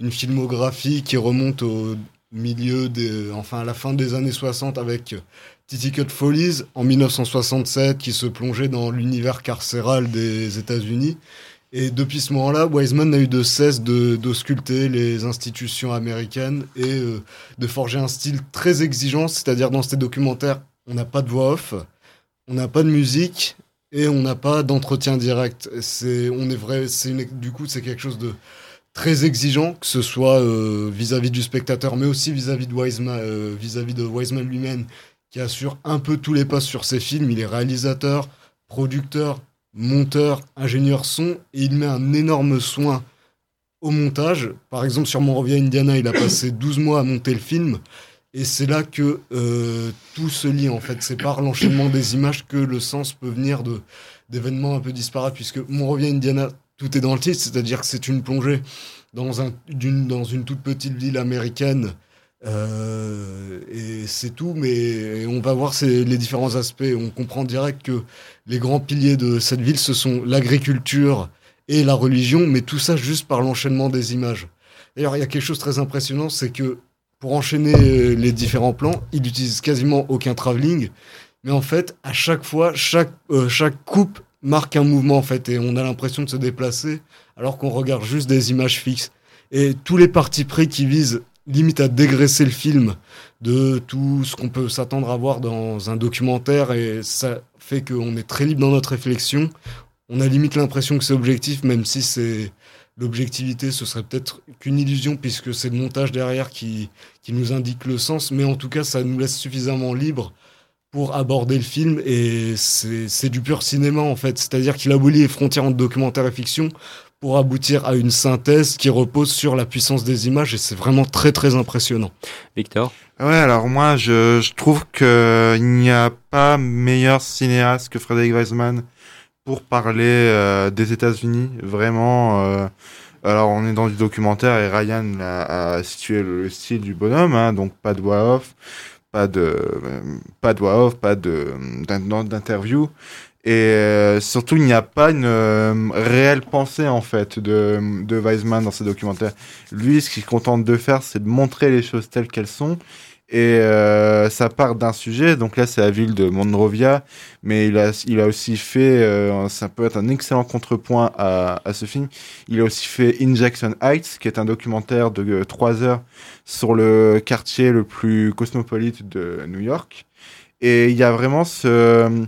une filmographie qui remonte au milieu des, enfin à la fin des années 60 avec Titty Cut Follies en 1967 qui se plongeait dans l'univers carcéral des États-Unis. Et depuis ce moment-là, Wiseman n'a eu de cesse d'ausculter les institutions américaines et euh, de forger un style très exigeant, c'est-à-dire dans ces documentaires, on n'a pas de voix off, on n'a pas de musique et on n'a pas d'entretien direct. C'est, on est vrai, c'est du coup, c'est quelque chose de très exigeant, que ce soit euh, vis-à-vis du spectateur, mais aussi vis-à-vis de Wiseman, euh, vis-à-vis de Wiseman lui-même, qui assure un peu tous les postes sur ses films. Il est réalisateur, producteur, monteur, ingénieur son, et il met un énorme soin au montage. Par exemple, sur Monrovia Indiana, il a passé <coughs> 12 mois à monter le film. Et c'est là que euh, tout se lie, en fait. C'est par l'enchaînement des images que le sens peut venir de, d'événements un peu disparates, puisque Monrovia Indiana, tout est dans le titre, c'est-à-dire que c'est une plongée dans, un, dans une toute petite ville américaine. Euh, et c'est tout, mais on va voir les différents aspects. On comprend direct que les grands piliers de cette ville, ce sont l'agriculture et la religion, mais tout ça juste par l'enchaînement des images. D'ailleurs, il y a quelque chose de très impressionnant, c'est que pour enchaîner les différents plans, il n'utilise quasiment aucun travelling, mais en fait, à chaque fois, chaque, euh, chaque coupe marque un mouvement en fait et on a l'impression de se déplacer alors qu'on regarde juste des images fixes. Et tous les partis pris qui visent limite à dégraisser le film de tout ce qu'on peut s'attendre à voir dans un documentaire et ça fait qu'on est très libre dans notre réflexion. On a limite l'impression que c'est objectif même si c'est l'objectivité ce serait peut-être qu'une illusion puisque c'est le montage derrière qui, qui nous indique le sens mais en tout cas ça nous laisse suffisamment libre pour aborder le film et c'est du pur cinéma en fait. C'est-à-dire qu'il abolit les frontières entre documentaire et fiction pour aboutir à une synthèse qui repose sur la puissance des images et c'est vraiment très très impressionnant. Victor? Ouais, alors moi je, je trouve qu'il n'y a pas meilleur cinéaste que Frédéric Weisman pour parler euh, des États-Unis. Vraiment. Euh, alors on est dans du documentaire et Ryan a, situé le, style du bonhomme, hein, donc pas de voix off pas de pas de voix off, pas de d'interview et euh, surtout il n'y a pas une euh, réelle pensée en fait de de Weisman dans ses documentaires. Lui, ce qu'il contente de faire, c'est de montrer les choses telles qu'elles sont et euh, ça part d'un sujet, donc là c'est la ville de Monrovia, mais il a, il a aussi fait, euh, ça peut être un excellent contrepoint à, à, ce film, il a aussi fait Injection Heights, qui est un documentaire de 3 heures sur le quartier le plus cosmopolite de New York. Et il y a vraiment ce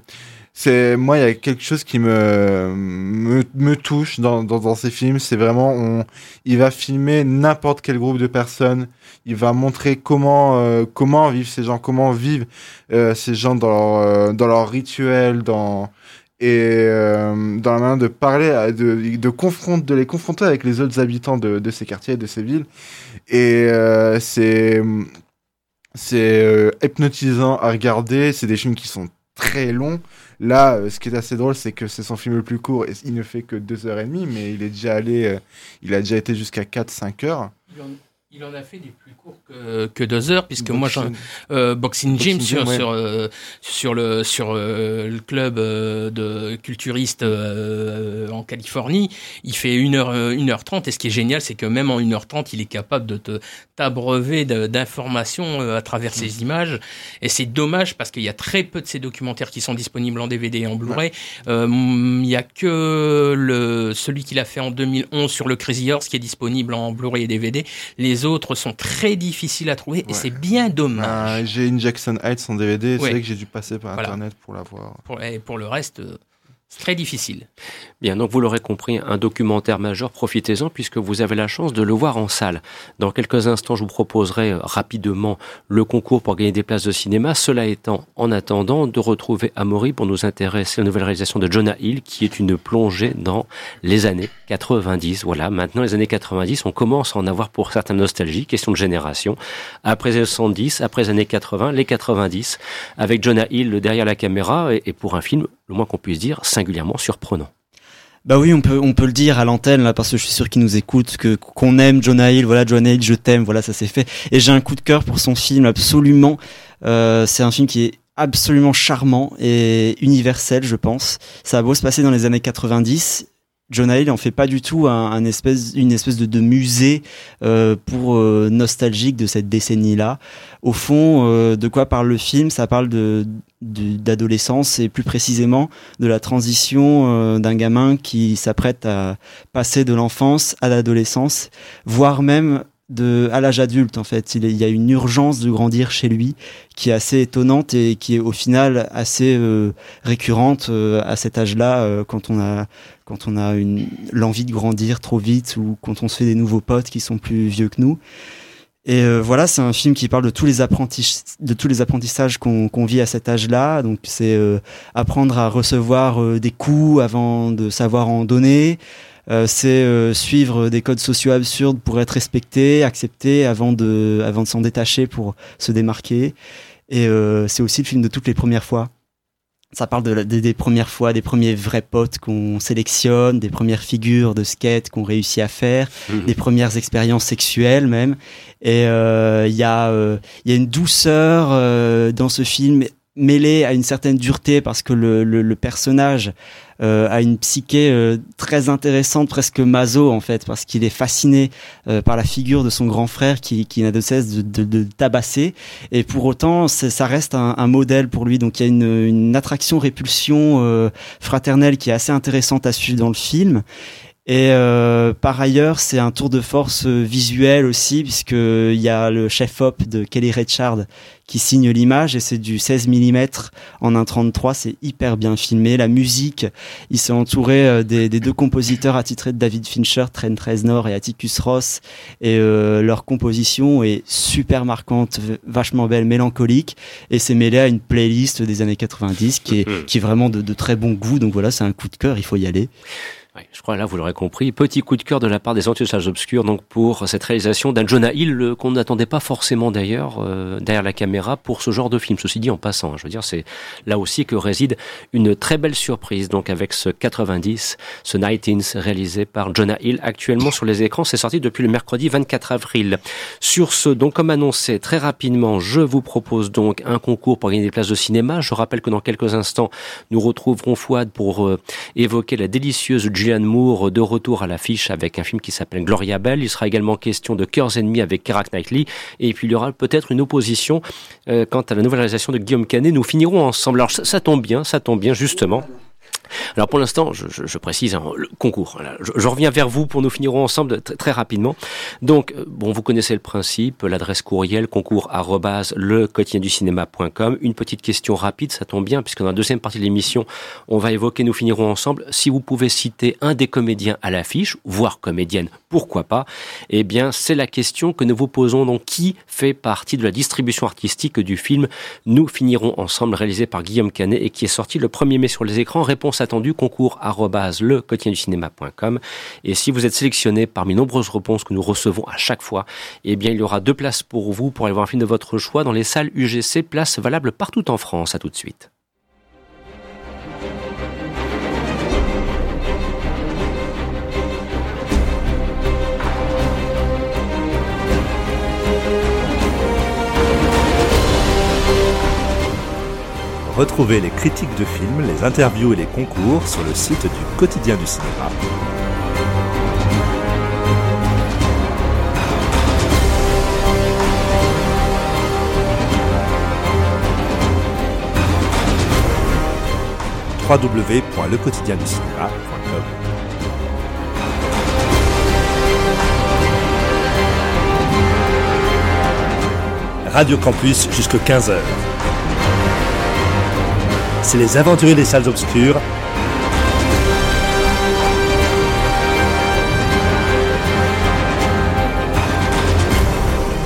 c'est moi il y a quelque chose qui me me, touche dans, dans, ces films. C'est vraiment on il va filmer n'importe quel groupe de personnes. Il va montrer comment euh, comment vivent ces gens comment vivent euh, ces gens dans leur euh, dans leur rituel dans et dans la manière de parler de de confronter de les confronter avec les autres habitants de de ces quartiers de ces villes. Et c'est c'est hypnotisant à regarder. C'est des films qui sont très longs Là, euh, ce qui est assez drôle, c'est que c'est son film le plus court et il ne fait que 2h30, mais il est déjà allé, euh, il a déjà été jusqu'à 4-5 heures. Il en a fait des plus courts que, que deux heures, puisque moi, euh, Boxing Gym sur, sur, euh, sur, le, sur euh, le club euh, de culturistes en Californie, il fait 1 heure, 1 heure 30 et ce qui est génial, c'est que même en 1 heure 30 il est capable de te t'abreuver d'informations à travers ces mm. images. Et c'est dommage parce qu'il y a très peu de ces documentaires qui sont disponibles en DVD et en Blu-ray. Il n'y a que le, celui qu'il a fait en 2011 sur le Crazy Horse qui est disponible en Blu-ray et DVD. Les les autres sont très difficiles à trouver et c'est bien dommage. Ah, j'ai une Jackson Heights en DVD, c'est vrai que j'ai dû passer par internet pour la voir. Pour, et pour le reste, euh, très difficile. Bien, donc vous l'aurez compris, un documentaire majeur, profitez-en puisque vous avez la chance de le voir en salle. Dans quelques instants, je vous proposerai euh, rapidement le concours pour gagner des places de cinéma. Cela étant, en attendant, de retrouver Amaury pour nous intéresser aux nouvelles réalisations de Jonah Hill, qui est une plongée dans les années 90. Voilà, maintenant les années 90, on commence à en avoir pour certaines nostalgies, question de génération. Après les 70, après les années 80, les 90, avec Jonah Hill derrière la caméra, et pour un film, le moins qu'on puisse dire, singulièrement surprenant. Bah oui, on peut on peut le dire à l'antenne là parce que je suis sûr qu'il nous écoute que qu'on aime Jonah Hill, voilà Jonah Hill, je t'aime, voilà ça s'est fait. Et j'ai un coup de cœur pour son film absolument. Euh, c'est un film qui est absolument charmant et universel, je pense. Ça a beau se passer dans les années 90, Jonah Hill en fait pas du tout un, espèce, une espèce de, musée euh, pour euh, nostalgique de cette décennie-là. Au fond, euh, de quoi parle le film? Ça parle de d'adolescence et plus précisément de la transition euh, d'un gamin qui s'apprête à passer de l'enfance à l'adolescence, voire même de, à l'âge adulte en fait. Il, y a une urgence de grandir chez lui qui est assez étonnante et qui est au final assez euh, récurrente à cet âge-là quand on a quand on a une l'envie de grandir trop vite ou quand on se fait des nouveaux potes qui sont plus vieux que nous. Et euh, voilà, c'est un film qui parle de tous les, de tous les apprentissages qu'on vit à cet âge-là. Donc c'est euh, apprendre à recevoir euh, des coups avant de savoir en donner. C'est suivre des codes sociaux absurdes pour être respecté, accepté avant de, avant de s'en détacher pour se démarquer. Et c'est aussi le film de toutes les premières fois. Ça parle de, des premières fois, des premiers vrais potes qu'on sélectionne, des premières figures de skate qu'on réussit à faire, mhm. des premières expériences sexuelles même. Et euh, il y, euh, y, a une douceur euh, dans ce film mêlée à une certaine dureté parce que le, le, le personnage euh, a une psyché euh, très intéressante, presque maso en fait, parce qu'il est fasciné euh, par la figure de son grand frère qui, qui n'a de cesse de, de, de, tabasser. Et pour autant, ça reste un, un, modèle pour lui. Donc il y a une, une attraction-répulsion fraternelle qui est assez intéressante à suivre dans le film. Et euh, par ailleurs, c'est un tour de force visuel aussi, puisqu'il y a le chef-op de Kelly Richard qui signe l'image, et c'est du 16 mm en 1.33, c'est hyper bien filmé. La musique, il s'est entouré euh, des, des, deux compositeurs attitrés de David Fincher, Trent Reznor et Atticus Ross, et euh, leur composition est super marquante, vachement belle, mélancolique, et c'est mêlé à une playlist des années 90 qui est, mm-hmm. qui est vraiment de, de très bon goût, donc voilà, c'est un coup de cœur, il faut y aller je crois là, vous l'aurez compris, petit coup de cœur de la part des Antiusages Obscurs donc pour cette réalisation d'un Jonah Hill qu'on n'attendait pas forcément d'ailleurs euh, derrière la caméra pour ce genre de film. Ceci dit en passant, hein, je veux dire, c'est là aussi que réside une très belle surprise. Donc avec ce 90, ce Nightins réalisé par Jonah Hill actuellement sur les écrans, c'est sorti depuis le mercredi 24 avril. Sur ce, donc comme annoncé très rapidement, je vous propose donc un concours pour gagner des places de cinéma. Je rappelle que dans quelques instants, nous retrouverons Fouad pour euh, évoquer la délicieuse De retour à l'affiche avec un film qui s'appelle Gloria Bell. Il sera également question de Cœurs ennemis avec Keira Knightley. Et puis il y aura peut-être une opposition euh, quant à la nouvelle réalisation de Guillaume Canet. Nous finirons ensemble. Alors ça tombe bien, ça tombe bien justement. Alors pour l'instant, je, précise hein, concours. Je, reviens vers vous pour nous finirons ensemble très rapidement. Donc euh, vous connaissez le principe, l'adresse courriel concours le quotidien du cinéma.com. Une petite question rapide, ça tombe bien puisque dans la deuxième partie de l'émission, on va évoquer, nous finirons ensemble. Si vous pouvez citer un des comédiens à l'affiche, voire comédienne, pourquoi pas Eh bien, c'est la question que nous vous posons. Donc, qui fait partie de la distribution artistique du film Nous finirons ensemble, réalisé par Guillaume Canet et qui est sorti le 1er mai sur les écrans. Réponse attendu, concours. Et si vous êtes sélectionné parmi nombreuses réponses que nous recevons à chaque fois, eh bien, il y aura deux places pour vous pour aller voir un film de votre choix dans les salles UGC, places valables partout en France. À tout de suite. Retrouvez les critiques de films, les interviews et les concours sur le site du quotidien du cinéma. www.lequotidienducinéma.com Radio Campus jusqu'à 15h. C'est les aventuriers des salles obscures.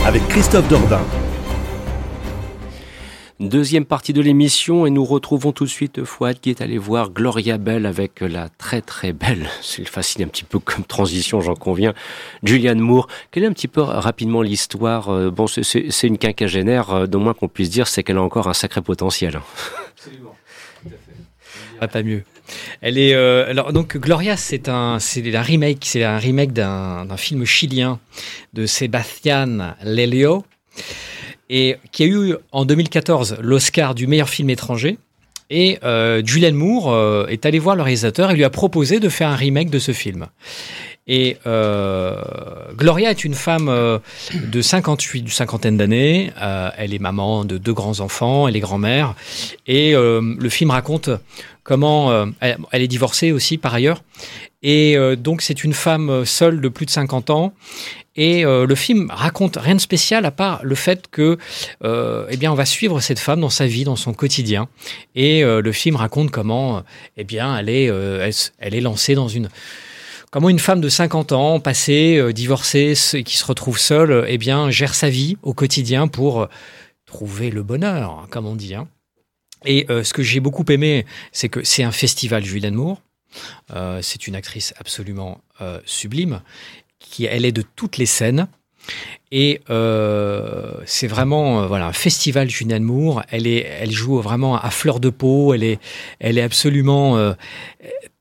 Avec Christophe Dordain. Deuxième partie de l'émission et nous retrouvons tout de suite Fouad qui est allé voir Gloria Bell avec la très très belle, <laughs> c'est facile un petit peu comme transition j'en conviens, Julianne Moore. Quelle est un petit peu rapidement l'histoire euh, Bon c'est une quinquagénaire, euh, d'au moins qu'on puisse dire c'est qu'elle a encore un sacré potentiel. <laughs> Absolument, tout à fait. Pas mieux. Elle est euh, alors donc Gloria, c'est un c'est un remake, c'est un remake d'un film chilien de Sebastián Lelio et qui a eu en 2014 l'Oscar du meilleur film étranger. Et euh, Julianne Moore euh, est allé voir le réalisateur et lui a proposé de faire un remake de ce film. Et euh, Gloria est une femme euh, de 58, d'une cinquantaine d'années. Euh, elle est maman de deux grands enfants, elle est grand-mère. Et le film raconte comment elle, elle, est divorcée aussi par ailleurs. Et donc c'est une femme seule de plus de 50 ans et euh, le film raconte rien de spécial à part le fait que, euh, eh bien, on va suivre cette femme dans sa vie, dans son quotidien. Et euh, le film raconte comment, eh bien, elle est, elle, est lancée dans une comment une femme de 50 ans, passée, divorcée, qui se retrouve seule, eh bien, gère sa vie au quotidien pour trouver le bonheur, hein, comme on dit. Hein. Et ce que j'ai beaucoup aimé, c'est que c'est un festival Julianne Moore. c'est une actrice absolument sublime qui elle est de toutes les scènes. Et euh, c'est vraiment euh, voilà un festival Julianne Moore. Elle est, elle joue vraiment à fleur de peau. Elle est, elle est absolument euh,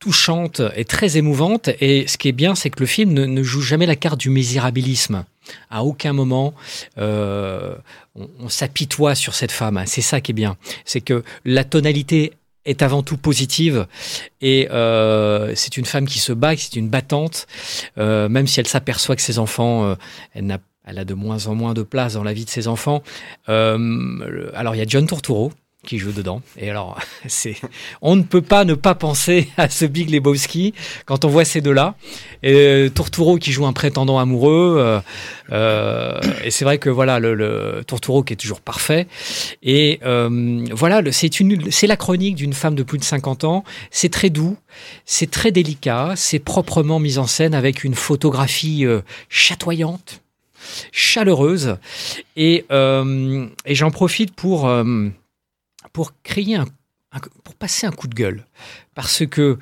touchante et très émouvante. Et ce qui est bien, c'est que le film ne, joue jamais la carte du misérabilisme. À aucun moment, on, on s'apitoie sur cette femme. C'est ça qui est bien. C'est que la tonalité est avant tout positive et euh, c'est une femme qui se bat, c'est une battante, euh, même si elle s'aperçoit que ses enfants, euh, elle elle a de moins en moins de place dans la vie de ses enfants. Euh, alors il y a John Turturro qui joue dedans. Et alors, <laughs> c'est, on ne peut pas ne pas penser à ce Big Lebowski quand on voit ces deux-là. Et euh, Torturo qui joue un prétendant amoureux. Euh, euh, et c'est vrai que voilà, le, le Torturo qui est toujours parfait. Et euh, voilà, c'est une, c'est la chronique d'une femme de plus de 50 ans. C'est très doux, c'est très délicat, c'est proprement mis en scène avec une photographie euh, chatoyante, chaleureuse. Et, et j'en profite pour pour créer un, pour passer un coup de gueule. Parce que,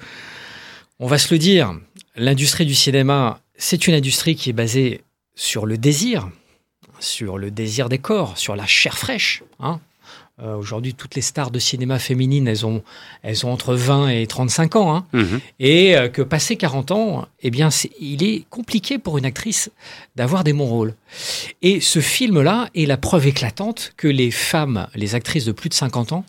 on va se le dire, l'industrie du cinéma, c'est une industrie qui est basée sur le désir, sur le désir des corps, sur la chair fraîche. Hein. Euh, aujourd'hui, toutes les stars de cinéma féminines, elles ont, elles ont entre 20 et 35 ans. Hein. Mhm. Et euh, que passé 40 ans, eh bien, il est compliqué pour une actrice d'avoir des bons rôles. Et ce film-là est la preuve éclatante que les femmes, les actrices de plus de 50 ans,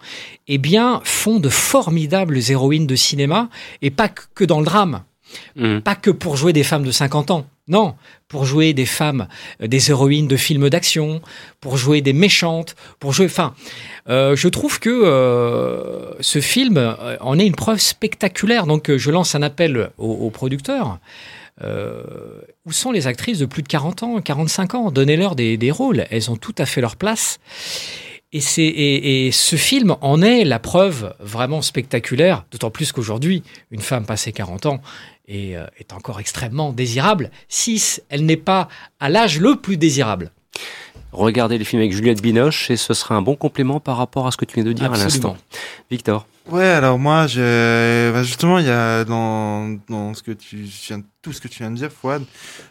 eh bien, font de formidables héroïnes de cinéma, et pas que dans le drame. Mhm. Pas que pour jouer des femmes de 50 ans. Non, pour jouer des femmes, euh, des héroïnes de films d'action, pour jouer des méchantes, pour jouer. Enfin, euh, je trouve que euh, ce film en est une preuve spectaculaire. Donc, je lance un appel aux, producteurs. où sont les actrices de plus de 40 ans, 45 ans? Donnez-leur des, rôles. Elles ont tout à fait leur place. Et, c'est, et, ce film en est la preuve vraiment spectaculaire, d'autant plus qu'aujourd'hui, une femme passée 40 ans est, euh, est encore extrêmement désirable, si elle n'est pas à l'âge le plus désirable. Regardez les films avec Juliette Binoche et ce sera un bon complément par rapport à ce que tu viens de dire à l'instant. Victor. Ouais, alors moi, bah, justement, il y a dans, dans ce que tu viens, tout ce que tu viens de dire, Fouad,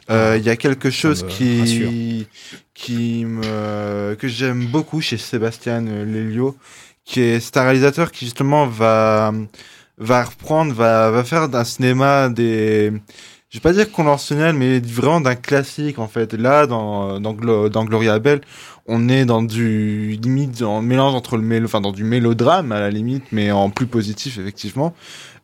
euh, il y a quelque chose qui, qui me, que j'aime beaucoup chez Sébastien Lelio, qui est, c'est un réalisateur qui justement va, va reprendre, va, va faire d'un cinéma des, je vais pas dire conventionnel, mais vraiment d'un classique en fait. Là, dans dans, dans Gloria Bell, on est dans du limite en mélange entre le mélo, enfin dans du mélodrame à la limite, mais en plus positif effectivement.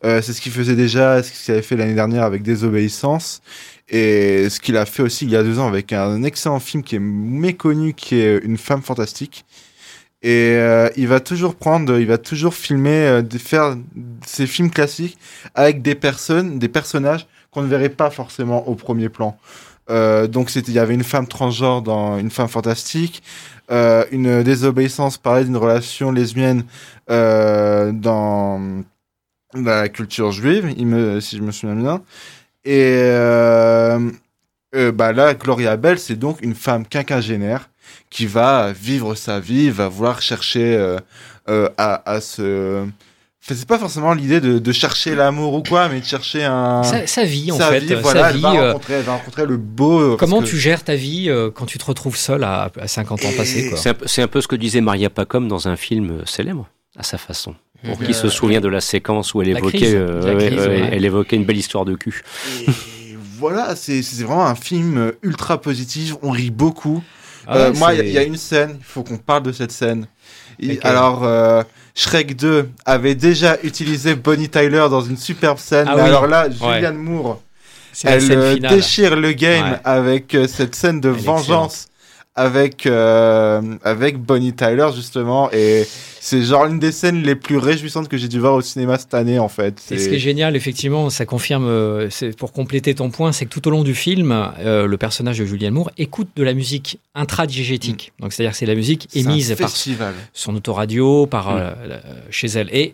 Euh, c'est ce qu'il faisait déjà, ce qu'il avait fait l'année dernière avec Désobéissance, et ce qu'il a fait aussi il y a deux ans avec un excellent film qui est méconnu, qui est Une femme fantastique. Et euh, il va toujours prendre, il va toujours filmer, euh, faire ces films classiques avec des personnes, des personnages qu'on ne verrait pas forcément au premier plan. Euh, donc c'était, il y avait une femme transgenre dans Une femme fantastique, euh, une désobéissance parlait d'une relation lesbienne euh, dans, la culture juive, si je me souviens bien. Et bah là, Gloria Bell, c'est donc une femme quinquagénaire qui va vivre sa vie, va vouloir chercher à se c'est pas forcément l'idée de, de, chercher l'amour ou quoi, mais de chercher un sa, vie en fait. voilà, sa vie, elle, va euh, rencontrer, elle va rencontrer le beau. Euh, Comment tu gères ta vie euh, quand tu te retrouves seul à, à 50 ans passés C'est un, un, peu ce que disait Maria Pacom dans un film célèbre à sa façon. Pour qui se souvient de la séquence où elle évoquait, elle évoquait une belle histoire de cul. Et <laughs> voilà, c'est vraiment un film ultra positif. On rit beaucoup. Ah moi, il y, y, a une scène. Il faut qu'on parle de cette scène. Alors, euh, Shrek 2 avait déjà utilisé Bonnie Tyler dans une superbe scène. Ah alors là, Julianne Moore, elle euh, déchire le game avec euh, cette scène de vengeance avec euh, avec Bonnie Tyler justement et c'est genre une des scènes les plus réjouissantes que j'ai dû voir au cinéma cette année en fait. Et ce qui est génial effectivement, ça confirme, euh, c'est pour compléter ton point, c'est que tout au long du film, euh, le personnage de Julianne Moore écoute de la musique intradigétique. Mm. Donc c'est-à-dire que c'est la musique émise par son autoradio, par mm. chez elle et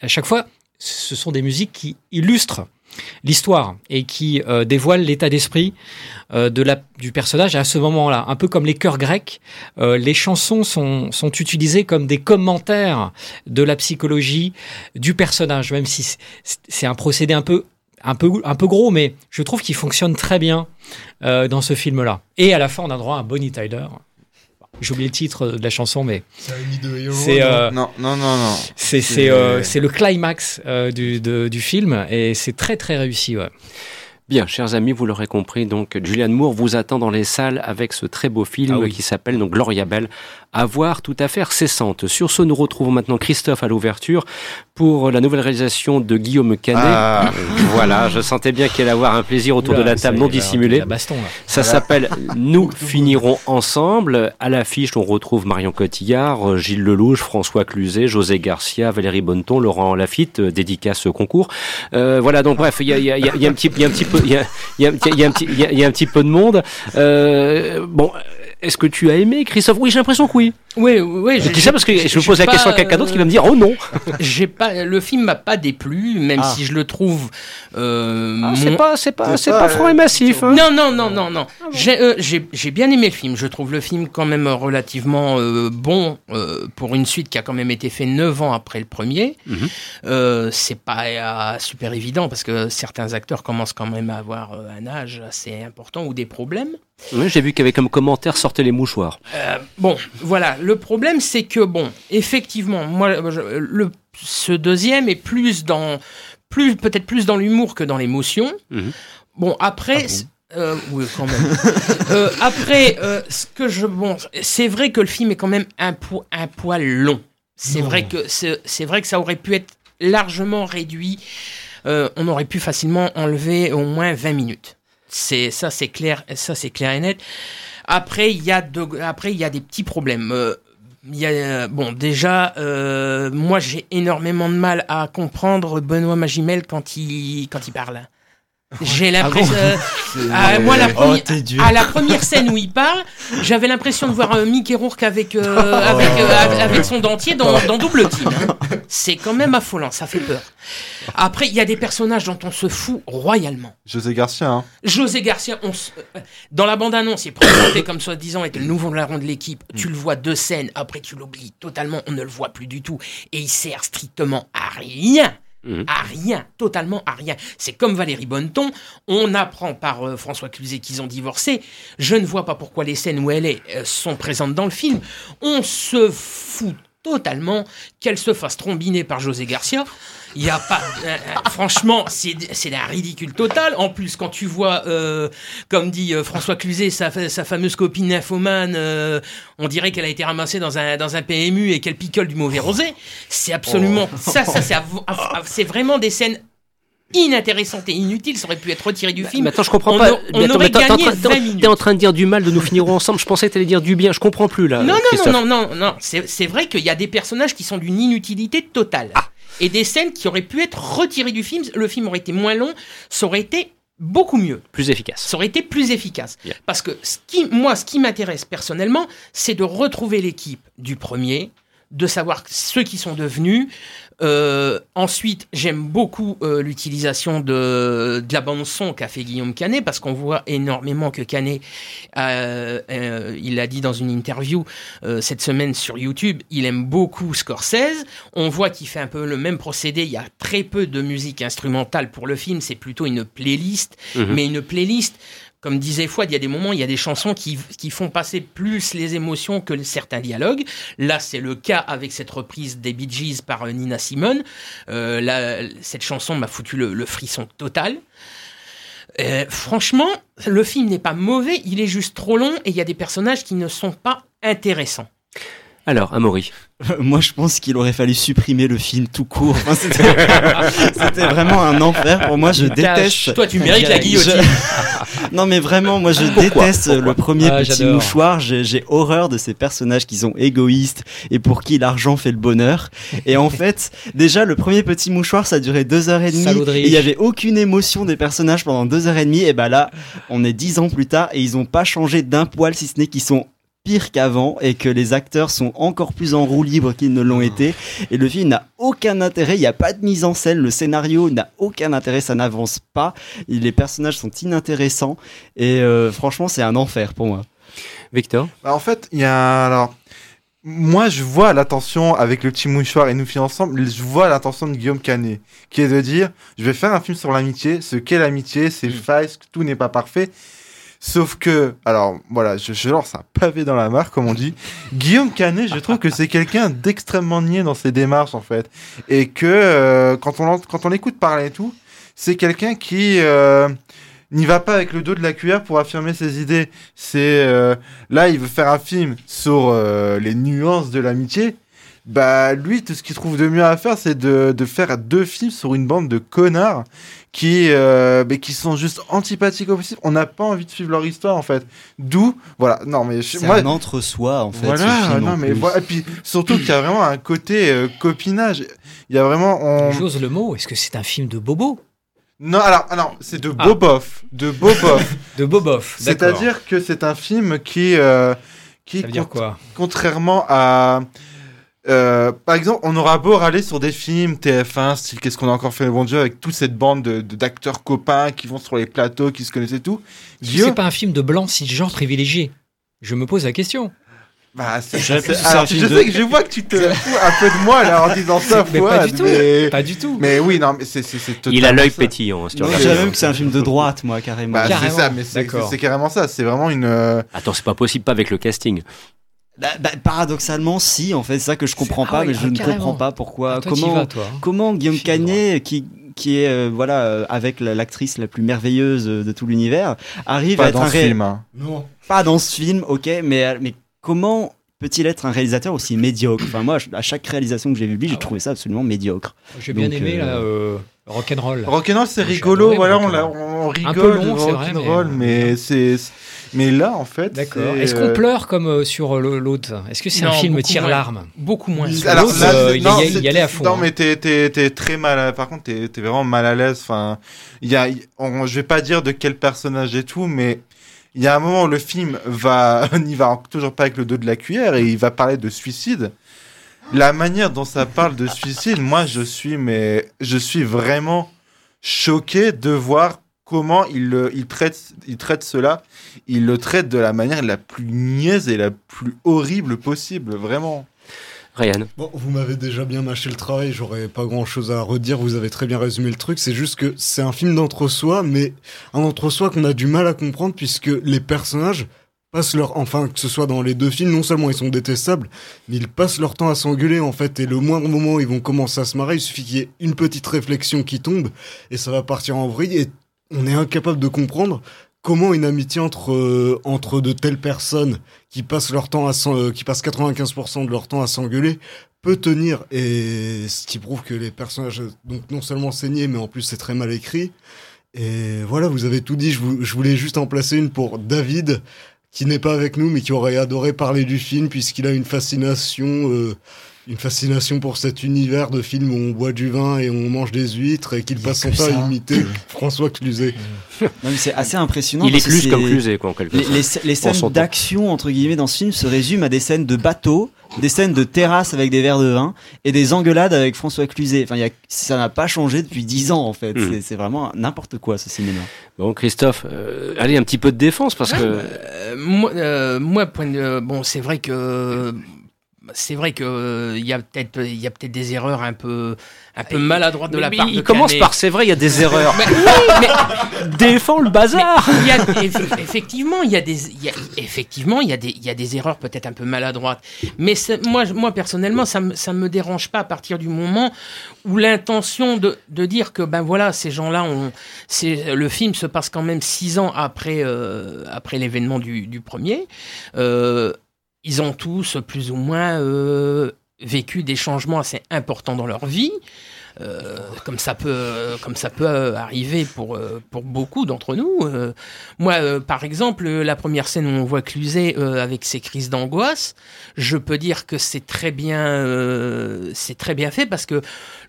à chaque fois, ce sont des musiques qui illustrent l'histoire et qui euh, dévoile l'état d'esprit euh, de la, du personnage à ce moment-là. Un peu comme les chœurs grecs, euh, les chansons sont, sont utilisées comme des commentaires de la psychologie du personnage, même si c'est un procédé un peu un peu, un peu gros, mais je trouve qu'il fonctionne très bien dans ce film-là. Et à la fin, on a droit à Bonnie Tyler, j'ai oublié le titre de la chanson, mais c'est euh, non non non non. C'est c'est euh, le climax euh, du, du film et c'est très très réussi. Ouais. Bien, chers amis, vous l'aurez compris, donc Julianne Moore vous attend dans les salles avec ce très beau film ah qui s'appelle donc Gloria Bell, à voir tout à fait cessante. Sur ce, nous retrouvons maintenant Christophe à l'ouverture pour la nouvelle réalisation de Guillaume Canet. Ah. <laughs> Voilà, je sentais bien qu'il allait avoir un plaisir autour de la table non dissimulé. Ça s'appelle <laughs> Nous finirons ensemble. À l'affiche, on retrouve Marion Cotillard, Gilles Lelouch, François Cluzet, José Garcia, Valérie Bonneton, Laurent Lafitte, dédicace au concours. Euh, voilà, donc bref, il y a, y, a, y a, un petit, y a un petit peu il y a, y, a, y, a un petit, y, a, un petit peu de monde. Euh, bon, est-ce que tu as aimé Christophe? Oui, j'ai l'impression que oui. Oui, oui. Je dis ça parce que je, me pose la question à quelqu'un d'autre qui va me dire oh non. j'ai pas, le film m'a pas déplu, même ah. si je le trouve. Euh, ah, C'est pas, c'est pas, c'est pas, franc et massif. Hein. Non, non, non, non, non. Ah euh, j'ai bien aimé le film. Je trouve le film quand même relativement euh, bon euh, pour une suite qui a quand même été fait 9 ans après le premier. Mhm. c'est pas super évident parce que certains acteurs commencent quand même à avoir un âge assez important ou des problèmes. Oui, j'ai vu avait comme commentaire sortez les mouchoirs. bon, voilà le problème, c'est que, bon, effectivement, moi, le, ce deuxième est plus dans, plus, peut-être plus dans l'humour que dans l'émotion. Mhm. Bon, après, ah euh, oui, quand même. <laughs> Euh, après, euh, ce que je, bon, c'est vrai que le film est quand même un, po un poil long. C'est vrai que c'est vrai que ça aurait pu être largement réduit. on aurait pu facilement enlever au moins 20 minutes. C'est ça, c'est clair, ça c'est clair et net. Après, il y a après il y a des petits problèmes. Euh, y a, bon, déjà, euh, moi j'ai énormément de mal à comprendre Benoît Magimel quand il quand il parle. <laughs> J'ai ah l'impression. Ah, moi, la oh, à la première scène où il parle, j'avais l'impression de voir un Mickey Rourke avec, euh, <laughs> oh. avec, euh, avec, son dentier dans, dans double team. Hein. C'est quand même affolant, ça fait peur. Après, il y a des personnages dont on se fout royalement. José Garcia, hein. José Garcia, on euh, dans la bande-annonce, il est présenté comme soi-disant être le nouveau larron de l'équipe. Tu le vois deux scènes, après tu l'oublies totalement, on ne le voit plus du tout. Et il sert strictement à rien. Mhm. À rien, totalement à rien. C'est comme Valérie Bonneton, on apprend par euh, François Cluzet qu'ils ont divorcé. Je ne vois pas pourquoi les scènes où elle est euh, sont présentes dans le film. On se fout totalement qu'elle se fasse trombiner par José Garcia. Il y a pas, euh, euh, franchement, c'est c'est un ridicule total. En plus, quand tu vois, euh, comme dit François Cluzet, sa, sa fameuse copine nymphomane, on dirait qu'elle a été ramassée dans un dans un PMU et qu'elle picole du mauvais rosé. C'est absolument oh. ça, ça c'est vraiment des scènes inintéressante et inutile, ça aurait pu être retiré du film. Mais attends, je comprends pas. On, aurait gagné T'es en train de dire du mal de nous finirons ensemble. Je pensais que t'allais dire du bien. Je comprends plus là. Non, non, non, non, non, non. C'est vrai qu'il y a des personnages qui sont d'une inutilité totale. Ah. Et des scènes qui auraient pu être retirées du film. Le film aurait été moins long. Ça aurait été beaucoup mieux. Plus efficace. Ça aurait été plus efficace. Parce que ce qui, moi, ce qui m'intéresse personnellement, c'est de retrouver l'équipe du premier, de savoir ceux qui sont devenus, euh, ensuite, j'aime beaucoup euh, l'utilisation de, de, la bande son qu'a fait Guillaume Canet parce qu'on voit énormément que Canet, euh, il l'a dit dans une interview cette semaine sur YouTube, il aime beaucoup Scorsese. On voit qu'il fait un peu le même procédé. Il y a très peu de musique instrumentale pour le film. C'est plutôt une playlist, mhm. mais une playlist comme disait Fouad, il y a des moments, il y a des chansons qui, qui font passer plus les émotions que certains dialogues. Là, c'est le cas avec cette reprise des Bee Gees par euh, Nina Simone. Euh, cette chanson m'a foutu le, frisson total. Euh, franchement, le film n'est pas mauvais, il est juste trop long et il y a des personnages qui ne sont pas intéressants. Alors, Amaury <laughs> Moi, je pense qu'il aurait fallu supprimer le film tout court. <laughs> C'était vraiment un enfer. Pour moi, je déteste. Toi, tu mérites la guillotine. <laughs> non, mais vraiment, moi, je déteste le premier ah, petit mouchoir. J'ai horreur de ces personnages qui sont égoïstes et pour qui l'argent fait le bonheur. Et en fait, déjà, le premier petit mouchoir, ça durait deux heures et demie. Et il y avait aucune émotion des personnages pendant deux heures et demie. Et ben là, on est dix ans plus tard et ils ont pas changé d'un poil, si ce n'est qu'ils sont pire qu'avant et que les acteurs sont encore plus en roue libre qu'ils ne l'ont été. Et le film n'a aucun intérêt, il n'y a pas de mise en scène, le scénario n'a aucun intérêt, ça n'avance pas, les personnages sont inintéressants et euh, franchement c'est un enfer pour moi. Victor? Bah, En fait, il y a... Alors, moi, je vois l'attention avec le petit mouchoir et nous filles ensemble, je vois l'attention de Guillaume Canet, qui est de dire, je vais faire un film sur l'amitié, ce qu'est l'amitié, ses mm. failles, tout n'est pas parfait, Sauf que, alors voilà, je, lance un pavé dans la mare, comme on dit. <laughs> Guillaume Canet, je trouve que c'est quelqu'un d'extrêmement niais dans ses démarches, en fait. Et que euh, quand on quand on écoute parler et tout, c'est quelqu'un qui euh, n'y va pas avec le dos de la cuillère pour affirmer ses idées. C'est euh, là, il veut faire un film sur les nuances de l'amitié. Bah lui, tout ce qu'il trouve de mieux à faire, c'est de, de faire deux films sur une bande de connards qui, euh, mais qui sont juste antipathiques au possible. On n'a pas envie de suivre leur histoire en fait. D'où, voilà, non mais c'est un entre soi en fait. Voilà, non mais voilà, et puis surtout qu'il y a vraiment un côté euh, copinage. Il y a vraiment. On... J'ose le mot. Est-ce que c'est un film de bobo? Non, alors, ah non, c'est de ah. Boboff. De Boboff. <laughs> de Boboff, C'est-à-dire que c'est un film qui. Euh, qui Ça veut dire quoi? Contrairement à. Euh, par exemple, on aura beau râler sur des films TF1, style Qu'est-ce qu'on a encore fait le bon Dieu, avec toute cette bande d'acteurs de, copains qui vont sur les plateaux, qui se connaissent et tout. C'est pas un film de blanc si genre privilégié. Je me pose la question. Bah, je, sais que je vois que tu te fous un peu de moi là en disant ça. Mais pas du tout. Mais... Pas du tout. Mais oui, non, mais c'est Il a l'œil pétillant. Je dirais même que c'est un film de droite, moi, carrément. Bah, c'est ça, mais c'est carrément ça. C'est vraiment une. Euh, Attends, c'est pas possible, pas avec le casting. Bah, bah, paradoxalement, si, en fait, c'est ça que je comprends pas, ah mais je ne comprends pas pourquoi. Ah, comment, comment Guillaume Canet, qui, qui est euh, voilà euh, avec l'actrice la plus merveilleuse de tout l'univers, arrive à être dans un ce film. Hein. Non. Pas dans ce film, ok, mais mais comment peut-il être un réalisateur aussi médiocre? Enfin moi, à chaque réalisation que j'ai vue lui, j'ai ah trouvé ça absolument médiocre. J'ai bien aimé euh... là. Rock'n'roll. Rock'n'roll, c'est rigolo, voilà, on, on, rigole. Un peu long, c'est vrai, mais, mais c'est mais là, en fait. D'accord. Est-ce qu'on euh, pleure comme euh, sur euh, l'autre? Est-ce que c'est un film tire-larme Beaucoup moins. Alors, il, y, allait à fond. Non, hein. mais t'es très mal. À... Par contre, t'es es vraiment mal à l'aise. Enfin, il y a. je vais pas dire de quel personnage et tout, mais il y a un moment où le film va, <laughs> n'y va toujours pas avec le dos de la cuillère et il va parler de suicide. La manière dont ça parle de suicide, moi, je suis, mais je suis vraiment choqué de voir comment il, il, traite, il traite cela. Il le traite de la manière la plus niaise et la plus horrible possible, vraiment. Ryan. Bon, vous m'avez déjà bien mâché le travail, j'aurais pas grand chose à redire, vous avez très bien résumé le truc, c'est juste que c'est un film d'entre-soi, mais un entre-soi qu'on a du mal à comprendre puisque les personnages passent leur, enfin que ce soit dans les deux films, non seulement ils sont détestables, mais ils passent leur temps à s'engueuler en fait. Et le moindre moment où ils vont commencer à se marrer, il suffit qu'il y ait une petite réflexion qui tombe et ça va partir en vrille. Et on est incapable de comprendre comment une amitié entre euh, entre de telles personnes qui passent leur temps à euh, qui passent 95% de leur temps à s'engueuler peut tenir. Et ce qui prouve que les personnages donc non seulement saignés mais en plus c'est très mal écrit. Et voilà vous avez tout dit. Je, je voulais juste en placer une pour David qui n'est pas avec nous, mais qui aurait adoré parler du film, puisqu'il a une fascination, euh, une fascination pour cet univers de film où on boit du vin et on mange des huîtres, et qu'il passe son temps à imiter <laughs> François Cluzet. <laughs> c'est assez impressionnant. Il est plus comme Cluzet, quoi, en quelque sorte. Les, les scènes d'action, entre guillemets, dans ce film se résument à des scènes de bateau, des scènes de terrasse avec des verres de vin et des engueulades avec François Cluzet. Enfin, y a, ça n'a pas changé depuis dix ans en fait. Hmm. C'est vraiment n'importe quoi ce cinéma. Bon, Christophe, euh, allez un petit peu de défense parce que euh, moi, euh, moi, bon, c'est vrai que c'est vrai que il y a peut-être il y a peut-être des erreurs un peu un peu maladroite de la part il commence par c'est vrai il y a des <laughs> erreurs. Mais, <laughs> mais défends le bazar. il y a, effectivement il y a des il y a, effectivement il y a des il y a des erreurs peut-être un peu maladroites. Mais moi moi personnellement ça me ça me dérange pas à partir du moment où l'intention de, de dire que ben voilà ces gens-là ont c'est le film se passe quand même six ans après euh, après l'événement du, du premier euh, ils ont tous plus ou moins euh, vécu des changements assez importants dans leur vie. Euh, comme ça peut, comme ça peut arriver pour euh, pour beaucoup d'entre nous. Euh, moi, par exemple, la première scène où on voit Cluzet avec ses crises d'angoisse, je peux dire que c'est très bien, c'est très bien fait parce que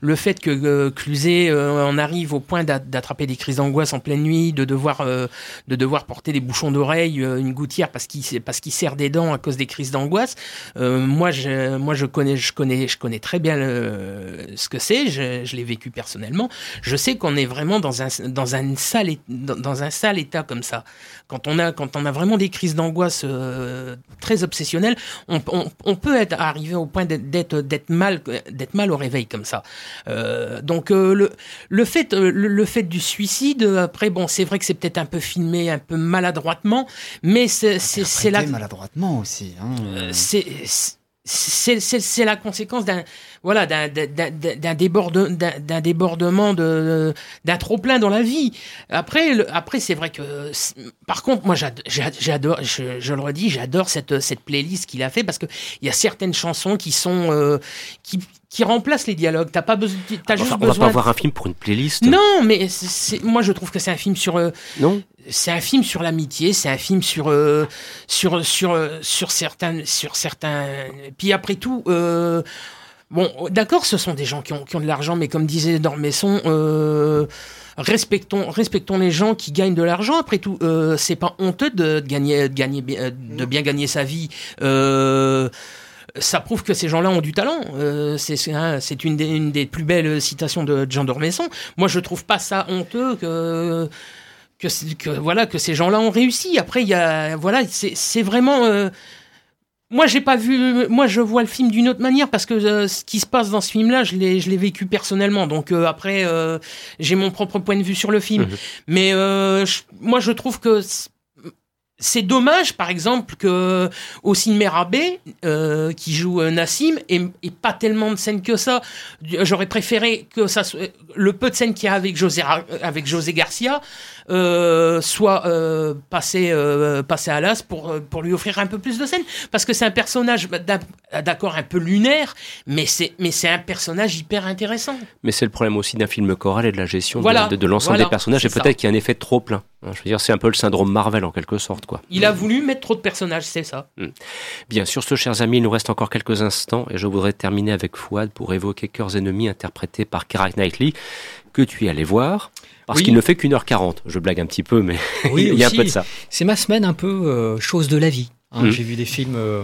le fait que Cluzet en arrive au point d'attraper des crises d'angoisse en pleine nuit, de devoir de devoir porter des bouchons d'oreille, une gouttière parce qu'il parce qu'il serre des dents à cause des crises d'angoisse. moi, je moi je connais je connais je connais très bien ce que c'est je l'ai vécu personnellement, je sais qu'on est vraiment dans un, dans, un sale, dans un sale état comme ça. Quand on a, quand on a vraiment des crises d'angoisse euh, très obsessionnelles, on, peut être arrivé au point d'être, d'être, mal, d'être mal au réveil comme ça. Euh, donc euh, le, le, fait, le, fait du suicide, après, bon, c'est vrai que c'est peut-être un peu filmé, un peu maladroitement, mais c'est, c'est, c'est la... maladroitement aussi. Hein. c'est c'est la conséquence d'un voilà d'un déborde, débordement de d'un trop plein dans la vie. Après après c'est vrai que par contre moi j'adore je, je, le redis j'adore cette cette playlist qu'il a fait parce que il y a certaines chansons qui sont euh, qui qui remplacent les dialogues. T'as pas besoin. As juste on va pas voir un film pour une playlist. Non, mais moi je trouve que c'est un film sur. Euh, non c'est un film sur l'amitié, c'est un film sur euh, sur sur euh, sur certains sur certains. Puis après tout. Euh, bon, d'accord, ce sont des gens qui ont, qui ont de l'argent, mais comme disait Dormesson, euh, respectons, respectons les gens qui gagnent de l'argent. Après tout, euh, c'est pas honteux de, gagner, de gagner, de bien gagner sa vie. Euh, ça prouve que ces gens-là ont du talent. Euh, c'est hein, une, des, une des plus belles citations de Jean Dormesson. Moi, je trouve pas ça honteux que que, que voilà que ces gens-là ont réussi. Après, il y a voilà, c'est vraiment. Euh, moi, j'ai pas vu. Moi, je vois le film d'une autre manière parce que euh, ce qui se passe dans ce film-là, je l'ai, je l'ai vécu personnellement. Donc euh, après, j'ai mon propre point de vue sur le film. Mmh. Mais moi, je trouve que c'est dommage, par exemple, que Ossine Merabé, euh, qui joue euh, Nassim, et, pas tellement de scènes que ça. J'aurais préféré que ça soit, le peu de scènes qu'il y a avec José, avec José Garcia euh, soit euh, passé, euh, passé à l'as pour, pour lui offrir un peu plus de scènes. Parce que c'est un personnage, d'accord, un peu lunaire, mais c'est, mais c'est un personnage hyper intéressant. Mais c'est le problème aussi d'un film choral et de la gestion de, de, l'ensemble des personnages, et peut-être qu'il y a un effet trop plein. Hein, je veux dire, c'est un peu le syndrome Marvel en quelque sorte, quoi. Il a voulu mettre trop de personnages, c'est ça. Hmm. Bien sûr, ce, chers amis, il nous reste encore quelques instants et je voudrais terminer avec Fouad pour évoquer Cœurs ennemis interprété par Keira Knightley que tu es allé voir. Parce qu'il ne fait qu'une heure quarante. Je blague un petit peu, mais <laughs> il y a un peu de ça. C'est ma semaine un peu euh, chose de la vie. Hein. Hmm. J'ai vu des films euh,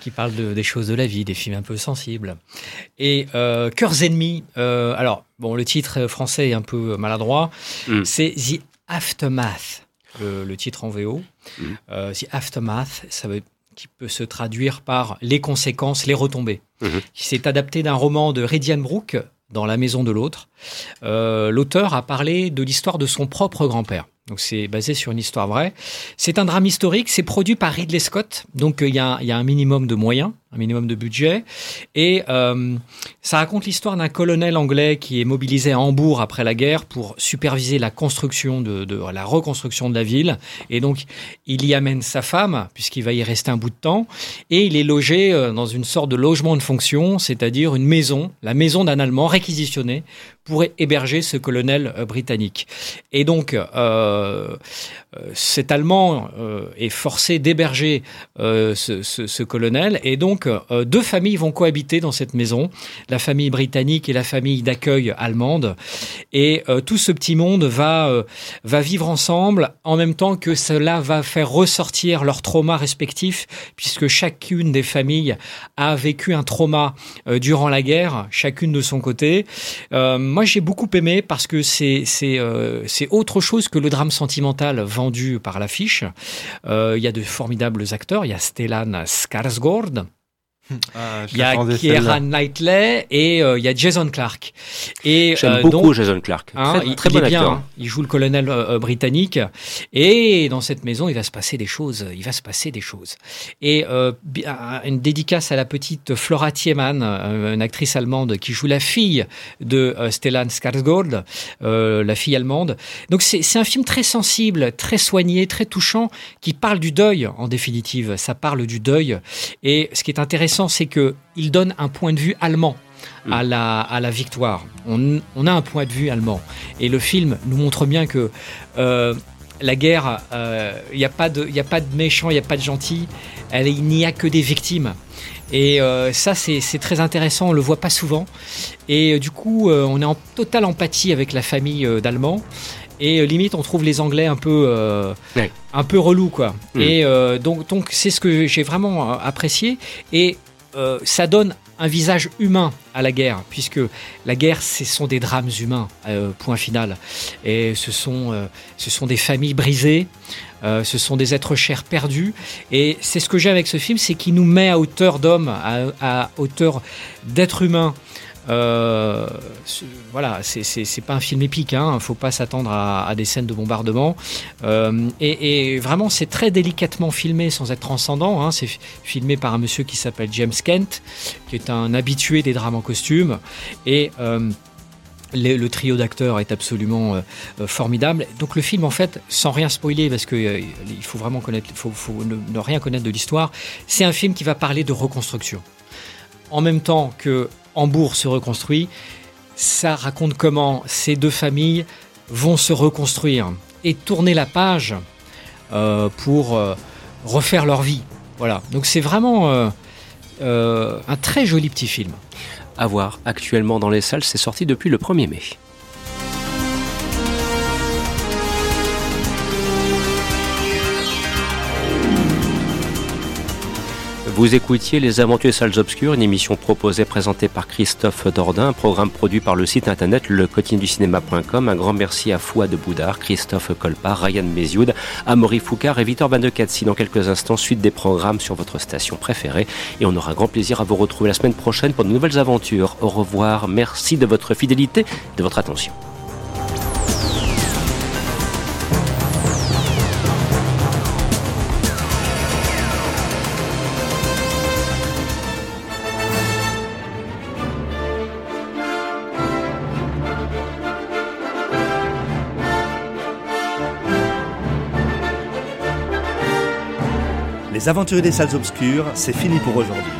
qui parlent de, des choses de la vie, des films un peu sensibles. Et euh, Cœurs ennemis, alors, bon, le titre français est un peu maladroit. Hmm. C'est The Aftermath le, titre en VO. Mm. Euh, The Aftermath, ça veut, qui peut se traduire par les conséquences, les retombées, mm-hmm. qui s'est adapté d'un roman de Redian Brooke dans La maison de l'autre. L'auteur a parlé de l'histoire de son propre grand-père. Donc c'est basé sur une histoire vraie. C'est un drame historique, c'est produit par Ridley Scott, donc il y, a, un minimum de moyens un minimum de budget. Et euh, ça raconte l'histoire d'un colonel anglais qui est mobilisé à Hambourg après la guerre pour superviser la construction de, la reconstruction de la ville. Et donc, il y amène sa femme, puisqu'il va y rester un bout de temps, et il est logé euh, dans une sorte de logement de fonction, c'est-à-dire une maison, la maison d'un Allemand réquisitionné pour héberger ce colonel euh, britannique. Et donc, euh, cet Allemand euh, est forcé d'héberger euh, ce, ce, ce, colonel, et donc euh, deux familles vont cohabiter dans cette maison, la famille britannique et la famille d'accueil allemande. Et euh, tout ce petit monde va, euh, va vivre ensemble en même temps que cela va faire ressortir leurs traumas respectifs, puisque chacune des familles a vécu un trauma durant la guerre, chacune de son côté. moi, j'ai beaucoup aimé parce que c'est c'est autre chose que le drame sentimental vendu par l'affiche. Il y a de formidables acteurs. Il y a Stellan Skarsgård, ah, il y a Keira Knightley et euh, il y a Jason Clark. Et j'aime euh, beaucoup Jason Clark. Hein, très, très il bon bien, acteur. Hein. Il joue le colonel euh, britannique et dans cette maison, il va se passer des choses. Il va se passer des choses. Et euh, une dédicace à la petite Flora Tiemann, une actrice allemande qui joue la fille de Stellan Skarsgård, la fille allemande. Donc c'est un film très sensible, très soigné, très touchant, qui parle du deuil en définitive. Ça parle du deuil. Et ce qui est intéressant c'est qu'il donne un point de vue allemand mm. à la, à la victoire. On, on, a un point de vue allemand. Et le film nous montre bien que euh, la guerre, il euh, n'y a, pas de, y a pas de méchants, il n'y a pas de gentils, il n'y a que des victimes. Et euh, ça, c'est très intéressant, on le voit pas souvent. Et euh, du coup, euh, on est en totale empathie avec la famille euh, d'Allemands. Et limite, on trouve les Anglais un peu, ouais. un peu relous, quoi. Mm. Et donc, donc, c'est ce que j'ai vraiment apprécié. Et euh, ça donne un visage humain à la guerre, puisque la guerre, ce sont des drames humains, euh, point final. Et ce sont, euh, ce sont des familles brisées, ce sont des êtres chers perdus. Et c'est ce que j'ai avec ce film, c'est qu'il nous met à hauteur d'homme, à, à, hauteur d'être humain. Euh, voilà, c'est pas un film épique, hein, faut pas s'attendre à, des scènes de bombardement. Euh, et, vraiment, c'est très délicatement filmé sans être transcendant. Hein, c'est filmé par un monsieur qui s'appelle James Kent, qui est un habitué des drames en costume. Et euh, le, trio d'acteurs est absolument formidable. Donc le film, en fait, sans rien spoiler, parce qu'il il faut vraiment connaître, ne, ne rien connaître de l'histoire, c'est un film qui va parler de reconstruction. En même temps que Hambourg se reconstruit, ça raconte comment ces deux familles vont se reconstruire et tourner la page euh, pour euh, refaire leur vie. Voilà, donc c'est vraiment euh, un très joli petit film. À voir actuellement dans les salles, c'est sorti depuis le 1er mai. Vous écoutiez Les Aventures Salles Obscures, une émission proposée présentée par Christophe Dordain, un programme produit par le site internet le du cinéma.com. Un grand merci à Fouad de Boudard, Christophe Colpart, Ryan Mézioud, Amaury Foucard et Victor Van de Katsi. Dans quelques instants, suite des programmes sur votre station préférée. Et on aura grand plaisir à vous retrouver la semaine prochaine pour de nouvelles aventures. Au revoir, merci de votre fidélité et de votre attention. Les aventuriers des salles obscures, c'est fini pour aujourd'hui.